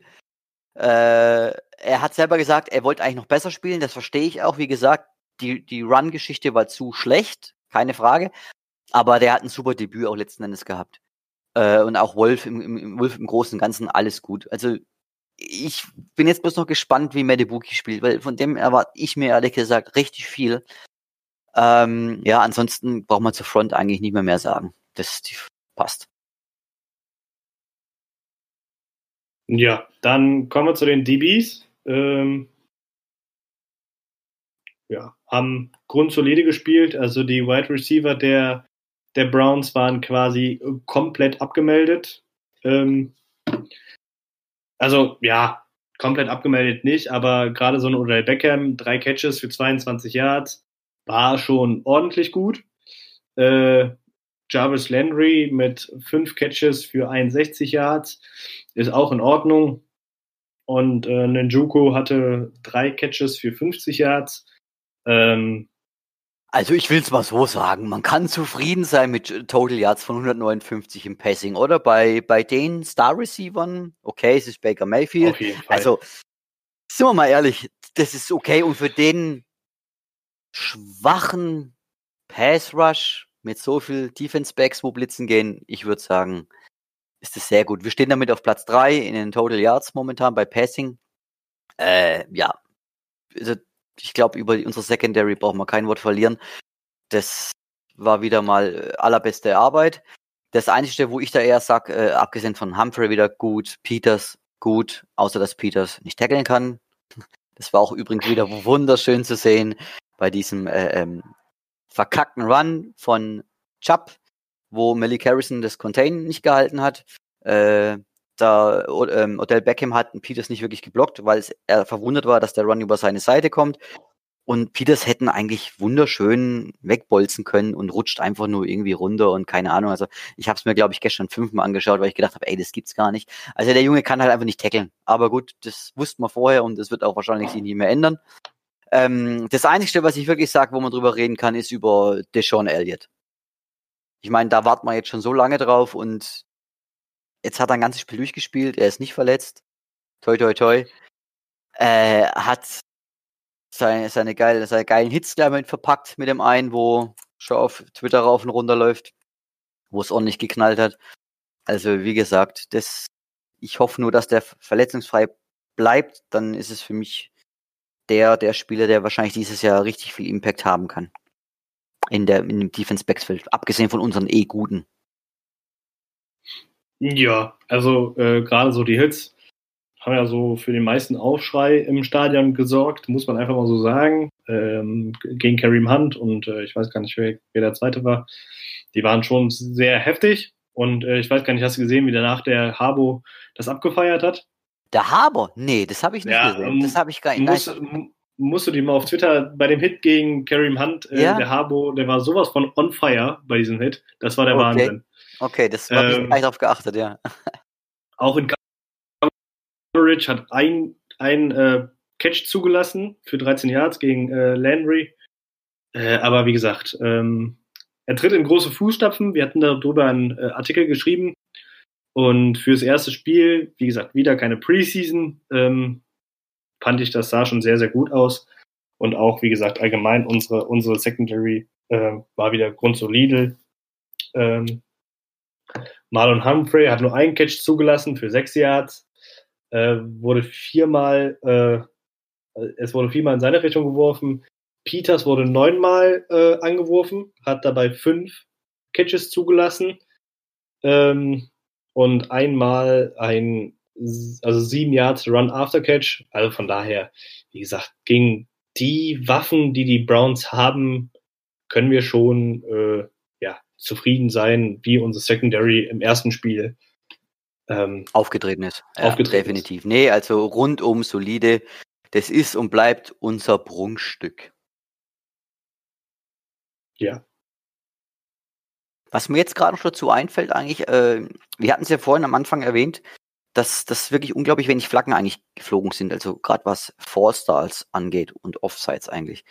Äh, er hat selber gesagt, er wollte eigentlich noch besser spielen, das verstehe ich auch. Wie gesagt, die, die Run-Geschichte war zu schlecht, keine Frage. Aber der hat ein super Debüt auch letzten Endes gehabt. Äh, und auch Wolf im, im, im, Wolf im Großen und Ganzen alles gut. Also ich bin jetzt bloß noch gespannt, wie Medebuki spielt, weil von dem erwarte ich mir ehrlich gesagt richtig viel. Ähm, ja, ansonsten braucht man zur Front eigentlich nicht mehr mehr sagen. Das passt. Ja, dann kommen wir zu den DBs. Ähm, ja, haben grundsolide gespielt. Also die Wide Receiver der der Browns waren quasi komplett abgemeldet. Ähm, also ja, komplett abgemeldet nicht, aber gerade so ein Odell Beckham, drei Catches für 22 Yards, war schon ordentlich gut. Äh, Jarvis Landry mit fünf Catches für 61 Yards ist auch in Ordnung. Und äh, Njoku hatte drei Catches für 50 Yards. Ähm, also ich will es mal so sagen, man kann zufrieden sein mit Total Yards von 159 im Passing, oder? Bei, bei den Star Receivern, okay, es ist Baker Mayfield. Also, sind wir mal ehrlich, das ist okay. Und für den schwachen Pass Rush mit so viel Defense Backs, wo Blitzen gehen, ich würde sagen, ist das sehr gut. Wir stehen damit auf Platz drei in den Total Yards momentan bei Passing. Äh, ja, also ich glaube, über unsere Secondary brauchen wir kein Wort verlieren. Das war wieder mal äh, allerbeste Arbeit. Das Einzige, wo ich da eher sag, äh, abgesehen von Humphrey wieder gut, Peters gut, außer dass Peters nicht tackeln kann. Das war auch übrigens wieder wunderschön zu sehen bei diesem äh, ähm, verkackten Run von Chubb, wo Malik Harrison das Contain nicht gehalten hat. Äh, da ähm, Odell Beckham hat Peters nicht wirklich geblockt, weil es, er verwundert war, dass der Run über seine Seite kommt. Und Peters hätten eigentlich wunderschön wegbolzen können und rutscht einfach nur irgendwie runter und keine Ahnung. Also ich habe es mir, glaube ich, gestern fünfmal angeschaut, weil ich gedacht habe, ey, das gibt's gar nicht. Also der Junge kann halt einfach nicht tackeln. Aber gut, das wussten wir vorher und das wird auch wahrscheinlich sich nicht mehr ändern. Ähm, das Einzige, was ich wirklich sage, wo man drüber reden kann, ist über Deshaun Elliott. Ich meine, da warten wir jetzt schon so lange drauf und Jetzt hat er ein ganzes Spiel durchgespielt, er ist nicht verletzt. Toi, toi, toi. Äh, hat seine, seine, geile, seine geilen Hits damit verpackt mit dem einen, wo schon auf Twitter rauf und runter läuft, wo es ordentlich geknallt hat. Also, wie gesagt, das, ich hoffe nur, dass der verletzungsfrei bleibt, dann ist es für mich der, der Spieler, der wahrscheinlich dieses Jahr richtig viel Impact haben kann. In der, in dem Defense Backfield. Abgesehen von unseren eh guten. Ja, also äh, gerade so die Hits haben ja so für den meisten Aufschrei im Stadion gesorgt, muss man einfach mal so sagen. Ähm, gegen Kareem Hunt und äh, ich weiß gar nicht, wer, wer der zweite war. Die waren schon sehr heftig und äh, ich weiß gar nicht, hast du gesehen, wie danach der Habo das abgefeiert hat? Der Habo? Nee, das habe ich nicht ja, gesehen. Das habe ich gar nicht. Musst du die mal auf Twitter bei dem Hit gegen Kareem Hunt, äh, ja? der Habo, der war sowas von on fire bei diesem Hit. Das war der okay. Wahnsinn. Okay, das habe ich ähm, nicht darauf geachtet, ja. Auch in Coverage hat ein, ein äh, Catch zugelassen für 13 Yards gegen äh, Landry. Äh, aber wie gesagt, ähm, er tritt in große Fußstapfen. Wir hatten darüber einen äh, Artikel geschrieben. Und fürs erste Spiel, wie gesagt, wieder keine Preseason, ähm, fand ich, das sah schon sehr, sehr gut aus. Und auch, wie gesagt, allgemein unsere, unsere Secondary äh, war wieder grundsolide. Ähm, Marlon Humphrey hat nur einen Catch zugelassen für sechs Yards, äh, wurde viermal, äh, es wurde viermal in seine Richtung geworfen. Peters wurde neunmal äh, angeworfen, hat dabei fünf Catches zugelassen ähm, und einmal ein, also sieben Yards Run After Catch. Also von daher, wie gesagt, gegen die Waffen, die die Browns haben, können wir schon äh, zufrieden sein, wie unser Secondary im ersten Spiel ähm, aufgetreten ist. Ja, aufgetreten definitiv. Ist. Nee, also rundum solide. Das ist und bleibt unser Prunkstück. Ja. Was mir jetzt gerade noch dazu einfällt, eigentlich, äh, wir hatten es ja vorhin am Anfang erwähnt, dass das wirklich unglaublich wenig Flaggen eigentlich geflogen sind, also gerade was Four Stars angeht und Offsides eigentlich.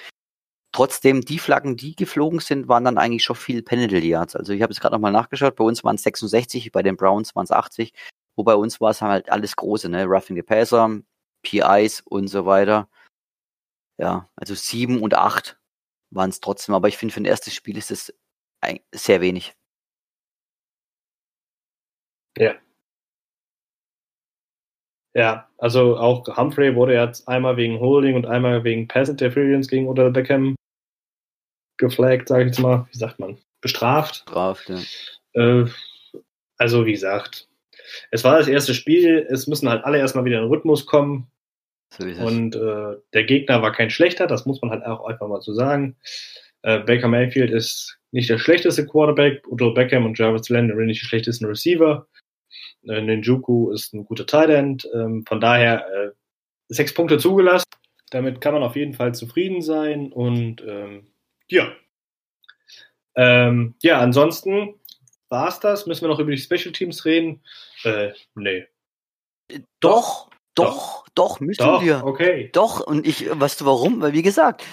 Trotzdem, die Flaggen, die geflogen sind, waren dann eigentlich schon viel Penalty Yards. Also ich habe es gerade nochmal nachgeschaut, bei uns waren es 66, bei den Browns waren es 80, wo bei uns war es halt alles große, ne? Roughing the Passer, PIs und so weiter. Ja, also sieben und acht waren es trotzdem, aber ich finde, für ein erstes Spiel ist es sehr wenig. Ja. Ja, also auch Humphrey wurde jetzt einmal wegen Holding und einmal wegen Pass Interference gegen Odell Beckham geflaggt, sage ich jetzt mal, wie sagt man, bestraft. Bestraft, ja. Äh, also wie gesagt, es war das erste Spiel, es müssen halt alle erstmal wieder in den Rhythmus kommen. So und äh, der Gegner war kein schlechter, das muss man halt auch einfach mal so sagen. Äh, Baker Mayfield ist nicht der schlechteste Quarterback, Odell Beckham und Jarvis Landry nicht die schlechtesten Receiver. Ninjuku ist ein guter Tight End. Ähm, von daher äh, sechs Punkte zugelassen. Damit kann man auf jeden Fall zufrieden sein. Und ähm, ja. Ähm, ja, ansonsten war es das. Müssen wir noch über die Special Teams reden? Äh, nee. Doch, doch, doch, müssen Doch, wir. okay. Doch, und ich, weißt du warum? Weil, wie gesagt,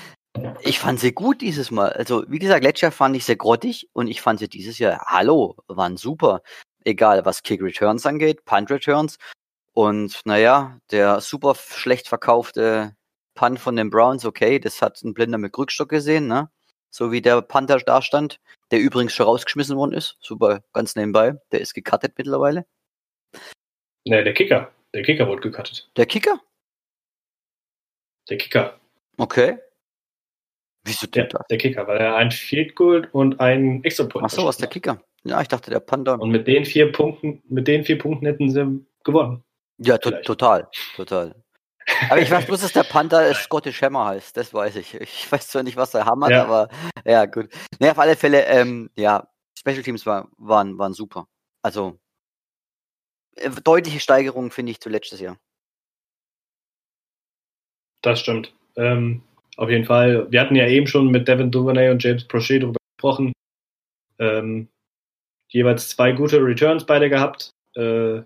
ich fand sie gut dieses Mal. Also, wie gesagt, letztes Jahr fand ich sie grottig und ich fand sie dieses Jahr, hallo, waren super. Egal, was Kick Returns angeht, Punt Returns. Und naja, der super schlecht verkaufte Punt von den Browns, okay, das hat ein Blinder mit Rückstock gesehen, ne? So wie der Panther da stand, der übrigens schon rausgeschmissen worden ist. Super, ganz nebenbei. Der ist gecuttet mittlerweile. Nee, der Kicker. Der Kicker wurde gecuttet. Der Kicker? Der Kicker. Okay. Wieso Der, das? der Kicker, weil er ein Field Goal und ein Extra Point Ach so, was der. Kicker? Ja, ich dachte der Panther. Und mit den vier Punkten, mit den vier Punkten hätten sie gewonnen. Ja, to Vielleicht. total, total. Aber ich weiß bloß, dass der Panther Scottish Hammer heißt, das weiß ich. Ich weiß zwar nicht, was der Hammer hat, Ja. aber ja, gut. Ne, auf alle Fälle, ähm, ja, Special Teams war, waren, waren super. Also, äh, deutliche Steigerung, finde ich, zu letztes Jahr. Das stimmt. Ähm, auf jeden Fall. Wir hatten ja eben schon mit Devin Duvernay und James Prochet darüber gesprochen. Ähm, jeweils zwei gute Returns beide gehabt. Äh,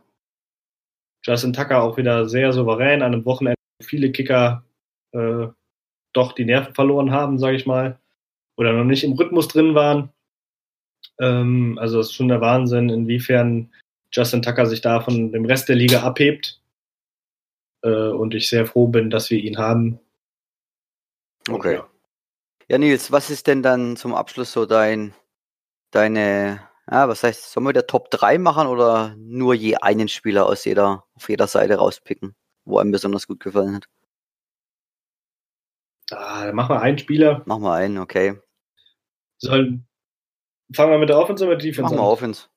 Justin Tucker auch wieder sehr souverän an einem Wochenende, wo viele Kicker äh, doch die Nerven verloren haben, sage ich mal. Oder noch nicht im Rhythmus drin waren. Ähm, also es ist schon der Wahnsinn, inwiefern Justin Tucker sich da von dem Rest der Liga abhebt. Äh, und ich sehr froh bin, dass wir ihn haben. Okay. Ja, Nils, was ist denn dann zum Abschluss so dein, deine, ja, was heißt, sollen wir der Top 3 machen oder nur je einen Spieler aus jeder, auf jeder Seite rauspicken, wo einem besonders gut gefallen hat? Ah, dann machen wir einen Spieler. Mach mal einen, okay. Sollen, fangen wir mit der Offense oder mit der Defense Mach mal an? auf ins.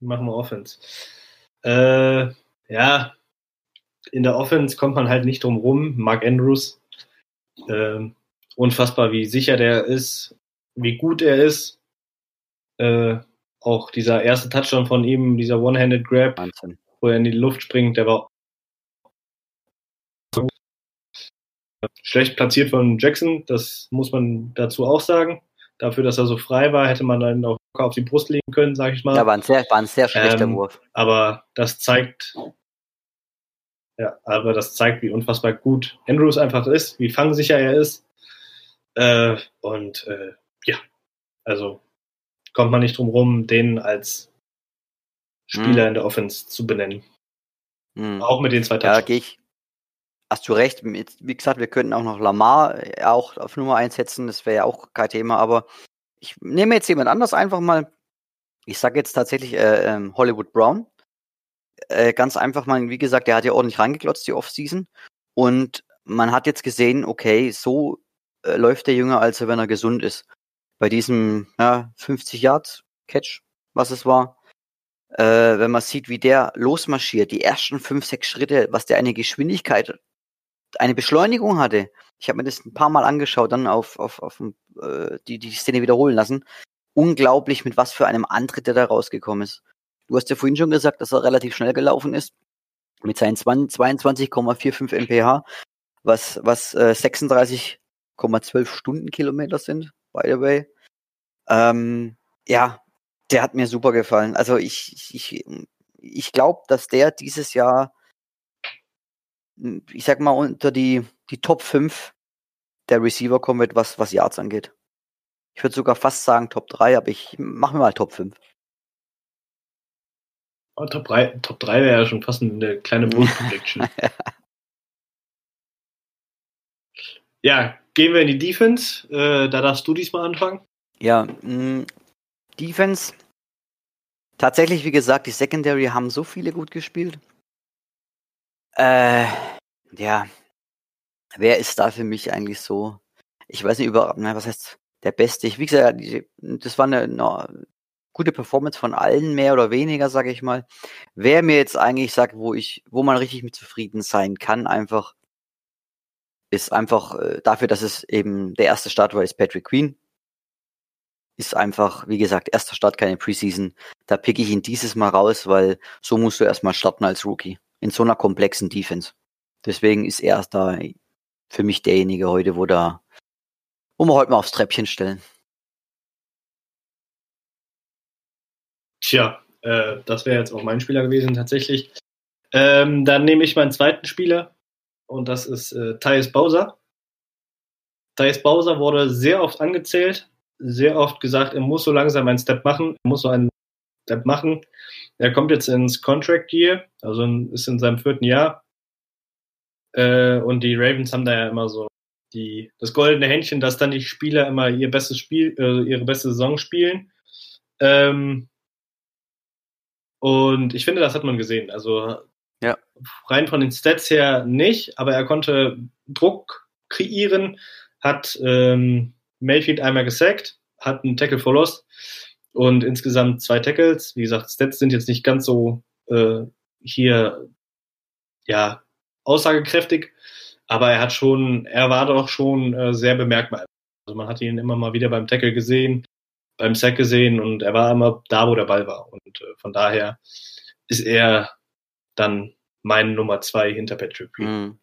Machen wir Offense. Äh, ja, in der Offense kommt man halt nicht drum rum. Mark Andrews, ähm, unfassbar, wie sicher der ist, wie gut er ist. Äh, auch dieser erste Touchdown von ihm, dieser One-Handed Grab, Wahnsinn. wo er in die Luft springt, der war schlecht platziert von Jackson, das muss man dazu auch sagen. Dafür, dass er so frei war, hätte man dann auch locker auf die Brust legen können, sage ich mal. Ja, war ein sehr, war ein sehr schlechter Ähm, Wurf. aber das zeigt, ja, aber das zeigt, wie unfassbar gut Andrews einfach ist, wie fangsicher er ist. Äh, und äh, ja, also kommt man nicht drum rum, den als Spieler Mhm. in der Offense zu benennen. Hm. Auch mit den zwei Ja, Touchdowns. gehe ich. Hast du recht. Wie gesagt, wir könnten auch noch Lamar äh, auch auf Nummer 1 setzen. Das wäre ja auch kein Thema. Aber ich nehme jetzt jemand anders einfach mal. Ich sage jetzt tatsächlich äh, ähm, Hollywood Brown. Äh, ganz einfach mal, wie gesagt, der hat ja ordentlich reingeklotzt, die Offseason. Und man hat jetzt gesehen, okay, so äh, läuft der Junge, als wenn er gesund ist. Bei diesem ja, 50 Yard Catch, was es war. Äh, wenn man sieht, wie der losmarschiert, die ersten fünf, sechs Schritte, was der eine Geschwindigkeit, eine Beschleunigung hatte. Ich habe mir das ein paar Mal angeschaut, dann auf, auf, auf äh, die, die Szene wiederholen lassen. Unglaublich, mit was für einem Antritt der da rausgekommen ist. Du hast ja vorhin schon gesagt, dass er relativ schnell gelaufen ist. Mit seinen 20 22,45 mph, was, was äh, 36,12 Stundenkilometer sind, by the way. Ähm, ja, der hat mir super gefallen. Also ich, ich, ich glaube, dass der dieses Jahr, ich sag mal, unter die, die Top 5 der Receiver kommen wird, was, was Yards angeht. Ich würde sogar fast sagen Top 3, aber ich mache mir mal Top 5. Oh, Top 3, Top 3 wäre ja schon fast eine kleine Bull-Prediction. ja, gehen wir in die Defense. Äh, da darfst du diesmal anfangen. Ja, mh, Defense. Tatsächlich, wie gesagt, die Secondary haben so viele gut gespielt. Äh, ja. Wer ist da für mich eigentlich so? Ich weiß nicht über, na, was heißt der Beste? Ich, wie gesagt, das war eine, eine gute Performance von allen, mehr oder weniger, sage ich mal. Wer mir jetzt eigentlich sagt, wo ich, wo man richtig mit zufrieden sein kann, einfach, ist einfach äh, dafür, dass es eben der erste Start war, ist Patrick Queen. ist einfach, wie gesagt, erster Start, keine Preseason. Da pick ich ihn dieses Mal raus, weil so musst du erstmal starten als Rookie. In so einer komplexen Defense. Deswegen ist er da für mich derjenige heute, wo da, wo wir heute mal aufs Treppchen stellen. Tja, äh, das wäre jetzt auch mein Spieler gewesen tatsächlich. Ähm, dann nehme ich meinen zweiten Spieler und das ist äh, Thais Bowser. Thais Bowser wurde sehr oft angezählt, sehr oft gesagt, er muss so langsam einen Step machen, er muss so einen Step machen. Er kommt jetzt ins Contract Year, also ist in seinem vierten Jahr. Äh, und die Ravens haben da ja immer so die, das goldene Händchen, dass dann die Spieler immer ihr bestes Spiel, äh, ihre beste Saison spielen. Ähm, und ich finde, das hat man gesehen. Also ja. rein von den Stats her nicht, aber er konnte Druck kreieren, hat ähm, Mayfield einmal gesackt, hat einen Tackle for Loss und insgesamt zwei Tackles. Wie gesagt, Stats sind jetzt nicht ganz so äh, hier ja aussagekräftig, aber er hat schon, er war doch schon äh, sehr bemerkbar. Also man hat ihn immer mal wieder beim Tackle gesehen, beim Sack gesehen und er war immer da, wo der Ball war. Und äh, von daher ist er dann meine Nummer zwei hinter Patrick Reed. Mhm.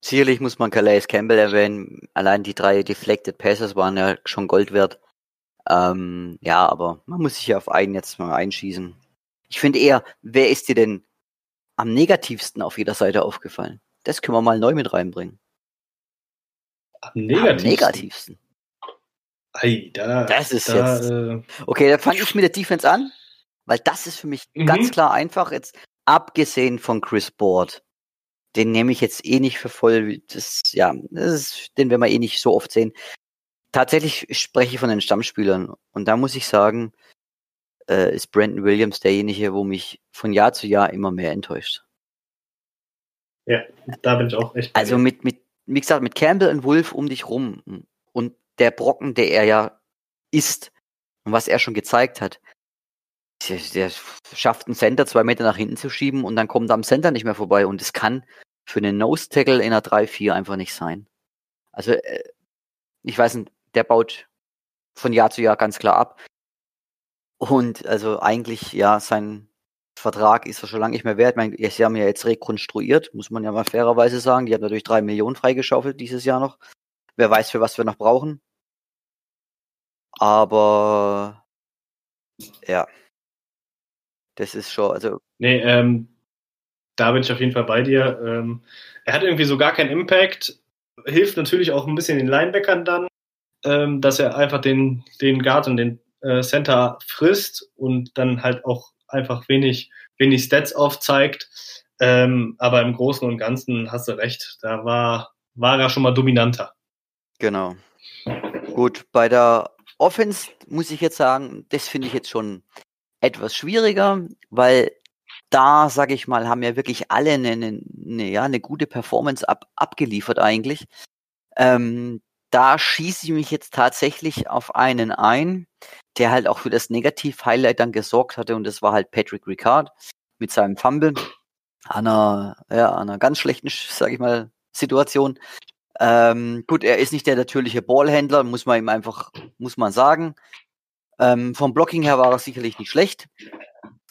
Sicherlich muss man Calais Campbell erwähnen. Allein die drei Deflected Passes waren ja schon Gold wert. Ähm, ja, aber man muss sich ja auf einen jetzt mal einschießen. Ich finde eher, wer ist dir denn am negativsten auf jeder Seite aufgefallen? Das können wir mal neu mit reinbringen. Am negativsten? Am negativsten. Ei, da, das ist da, jetzt. Äh, okay, dann fange ich mit der Defense an, weil das ist für mich mhm. ganz klar einfach. Jetzt abgesehen von Chris Board, den nehme ich jetzt eh nicht für voll. Das, ja, das ist, den werden wir eh nicht so oft sehen. Tatsächlich spreche ich von den Stammspielern und da muss ich sagen, äh, ist Brandon Williams derjenige, wo mich von Jahr zu Jahr immer mehr enttäuscht. Ja, da bin ich auch echt. Also mit, mit, wie gesagt, mit Campbell und Wolf um dich rum und der Brocken, der er ja ist und was er schon gezeigt hat. Der, schafft einen Center zwei Meter nach hinten zu schieben und dann kommt er am Center nicht mehr vorbei und es kann für einen Nose Tackle in einer 3-4 einfach nicht sein. Also, äh, ich weiß nicht, der baut von Jahr zu Jahr ganz klar ab. Und also eigentlich, ja, sein Vertrag ist ja schon lange nicht mehr wert. Ich meine, sie haben ja jetzt rekonstruiert, muss man ja mal fairerweise sagen. Die haben natürlich drei Millionen freigeschaufelt dieses Jahr noch. Wer weiß, für was wir noch brauchen. Aber ja, das ist schon, also. Nee, ähm, da bin ich auf jeden Fall bei dir. Ähm, er hat irgendwie so gar keinen Impact. Hilft natürlich auch ein bisschen den Linebackern dann, ähm, dass er einfach den, den Guard und den äh, Center frisst und dann halt auch einfach wenig, wenig Stats aufzeigt. Ähm, aber im Großen und Ganzen hast du recht, da war, war er schon mal dominanter. Genau. Gut, bei der Offense muss ich jetzt sagen, das finde ich jetzt schon etwas schwieriger, weil da, sage ich mal, haben ja wirklich alle eine, eine, ja, eine gute Performance ab, abgeliefert eigentlich. Ähm, da schieße ich mich jetzt tatsächlich auf einen ein, der halt auch für das Negativ-Highlight dann gesorgt hatte und das war halt Patrick Ricard mit seinem Fumble an einer, ja, einer ganz schlechten, sage ich mal, Situation. Ähm, gut, er ist nicht der natürliche Ballhändler, muss man ihm einfach, muss man sagen. Ähm, vom Blocking her war er sicherlich nicht schlecht.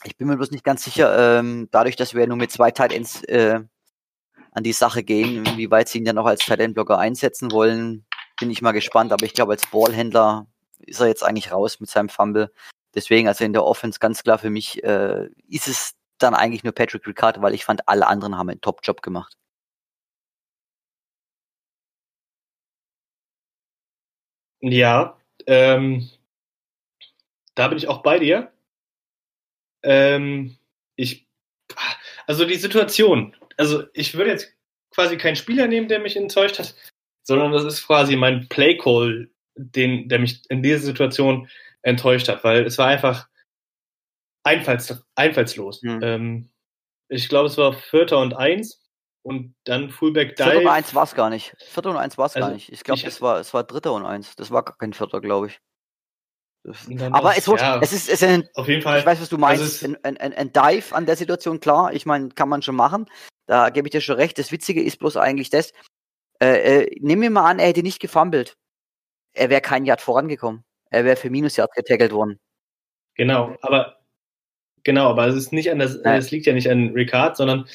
Ich bin mir bloß nicht ganz sicher, ähm, dadurch, dass wir nur mit zwei Tight Ends äh, an die Sache gehen, wie weit sie ihn dann noch als Tight End Blocker einsetzen wollen, bin ich mal gespannt. Aber ich glaube, als Ballhändler ist er jetzt eigentlich raus mit seinem Fumble. Deswegen, also in der Offense ganz klar für mich, äh, ist es dann eigentlich nur Patrick Ricard, weil ich fand, alle anderen haben einen Top-Job gemacht. Ja, ähm, da bin ich auch bei dir. Ähm, ich, also die Situation, also ich würde jetzt quasi keinen Spieler nehmen, der mich enttäuscht hat, sondern das ist quasi mein Playcall, den, der mich in dieser Situation enttäuscht hat, weil es war einfach einfalls, einfallslos. Mhm. Ähm, ich glaube, es war Vierter und Eins und dann Fullback Dive. Vierter und Eins war es gar nicht. Vierter und Eins war es also, gar nicht. Ich glaube, es war, es war Dritter und Eins. Das war gar kein Vierter, glaube ich. Aber es, ja, es ist, es ist ein, auf jeden Fall. Ich weiß, was du meinst. Also ein, ein, ein Dive an der Situation, klar. Ich meine, kann man schon machen. Da gebe ich dir schon recht. Das Witzige ist bloß eigentlich das. Äh, äh, nimm mir mal an, er hätte nicht gefummelt. Er wäre kein Yard vorangekommen. Er wäre für Minus Yards getackelt worden. Genau, aber genau, aber es ist nicht an das, es liegt ja nicht an Ricard, sondern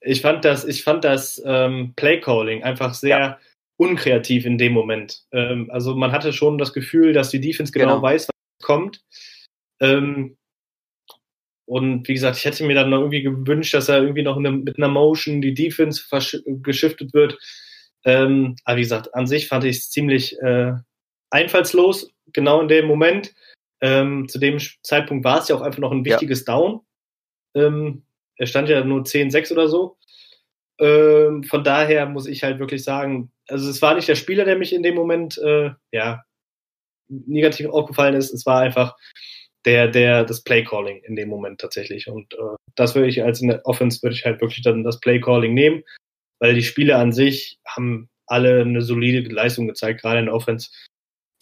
ich fand das, ich fand das ähm, Playcalling einfach sehr ja. unkreativ in dem Moment. Ähm, also man hatte schon das Gefühl, dass die Defense genau, genau. weiß, was kommt. Ähm, und wie gesagt, ich hätte mir dann noch irgendwie gewünscht, dass er irgendwie noch eine, mit einer Motion die Defense geschiftet wird. Ähm, aber wie gesagt, an sich fand ich es ziemlich äh, einfallslos, genau in dem Moment. Ähm, zu dem Zeitpunkt war es ja auch einfach noch ein wichtiges ja. Down. Ähm, er stand ja nur 10-6 oder so. Ähm, von daher muss ich halt wirklich sagen, also es war nicht der Spieler, der mich in dem Moment äh, ja negativ aufgefallen ist. Es war einfach der, der, das Playcalling in dem Moment tatsächlich. Und äh, das würde ich als in der Offense würde ich halt wirklich dann das Playcalling nehmen, weil die Spiele an sich haben alle eine solide Leistung gezeigt, gerade in der Offense.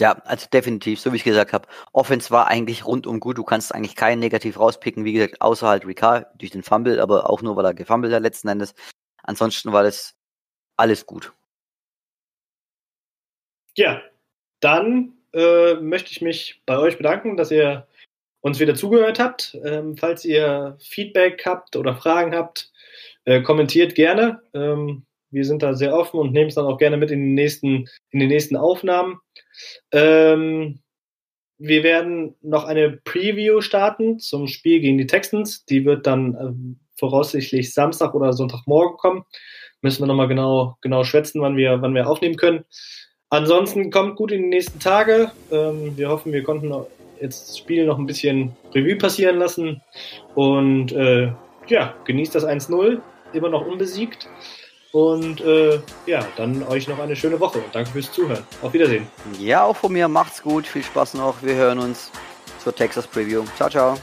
Ja, also definitiv, so wie ich gesagt habe. Offense war eigentlich rundum gut. Du kannst eigentlich keinen negativ rauspicken, wie gesagt, außer halt Ricard durch den Fumble, aber auch nur, weil er gefummelt hat letzten Endes. Ansonsten war das alles gut. Ja, dann äh, möchte ich mich bei euch bedanken, dass ihr uns wieder zugehört habt. Ähm, falls ihr Feedback habt oder Fragen habt, äh, kommentiert gerne. Ähm, wir sind da sehr offen und nehmen es dann auch gerne mit in, den nächsten, in die nächsten Aufnahmen. Ähm, wir werden noch eine Preview starten zum Spiel gegen die Texans. Die wird dann äh, voraussichtlich Samstag oder Sonntagmorgen kommen. Müssen wir nochmal genau, genau schwätzen, wann wir, wann wir aufnehmen können. Ansonsten kommt gut in die nächsten Tage. Ähm, wir hoffen, wir konnten jetzt das Spiel noch ein bisschen Revue passieren lassen. Und äh, ja, genießt das 1-0, immer noch unbesiegt. Und äh, ja, dann euch noch eine schöne Woche danke fürs Zuhören. Auf Wiedersehen. Ja, auch von mir macht's gut. Viel Spaß noch. Wir hören uns zur Texas Preview. Ciao, ciao.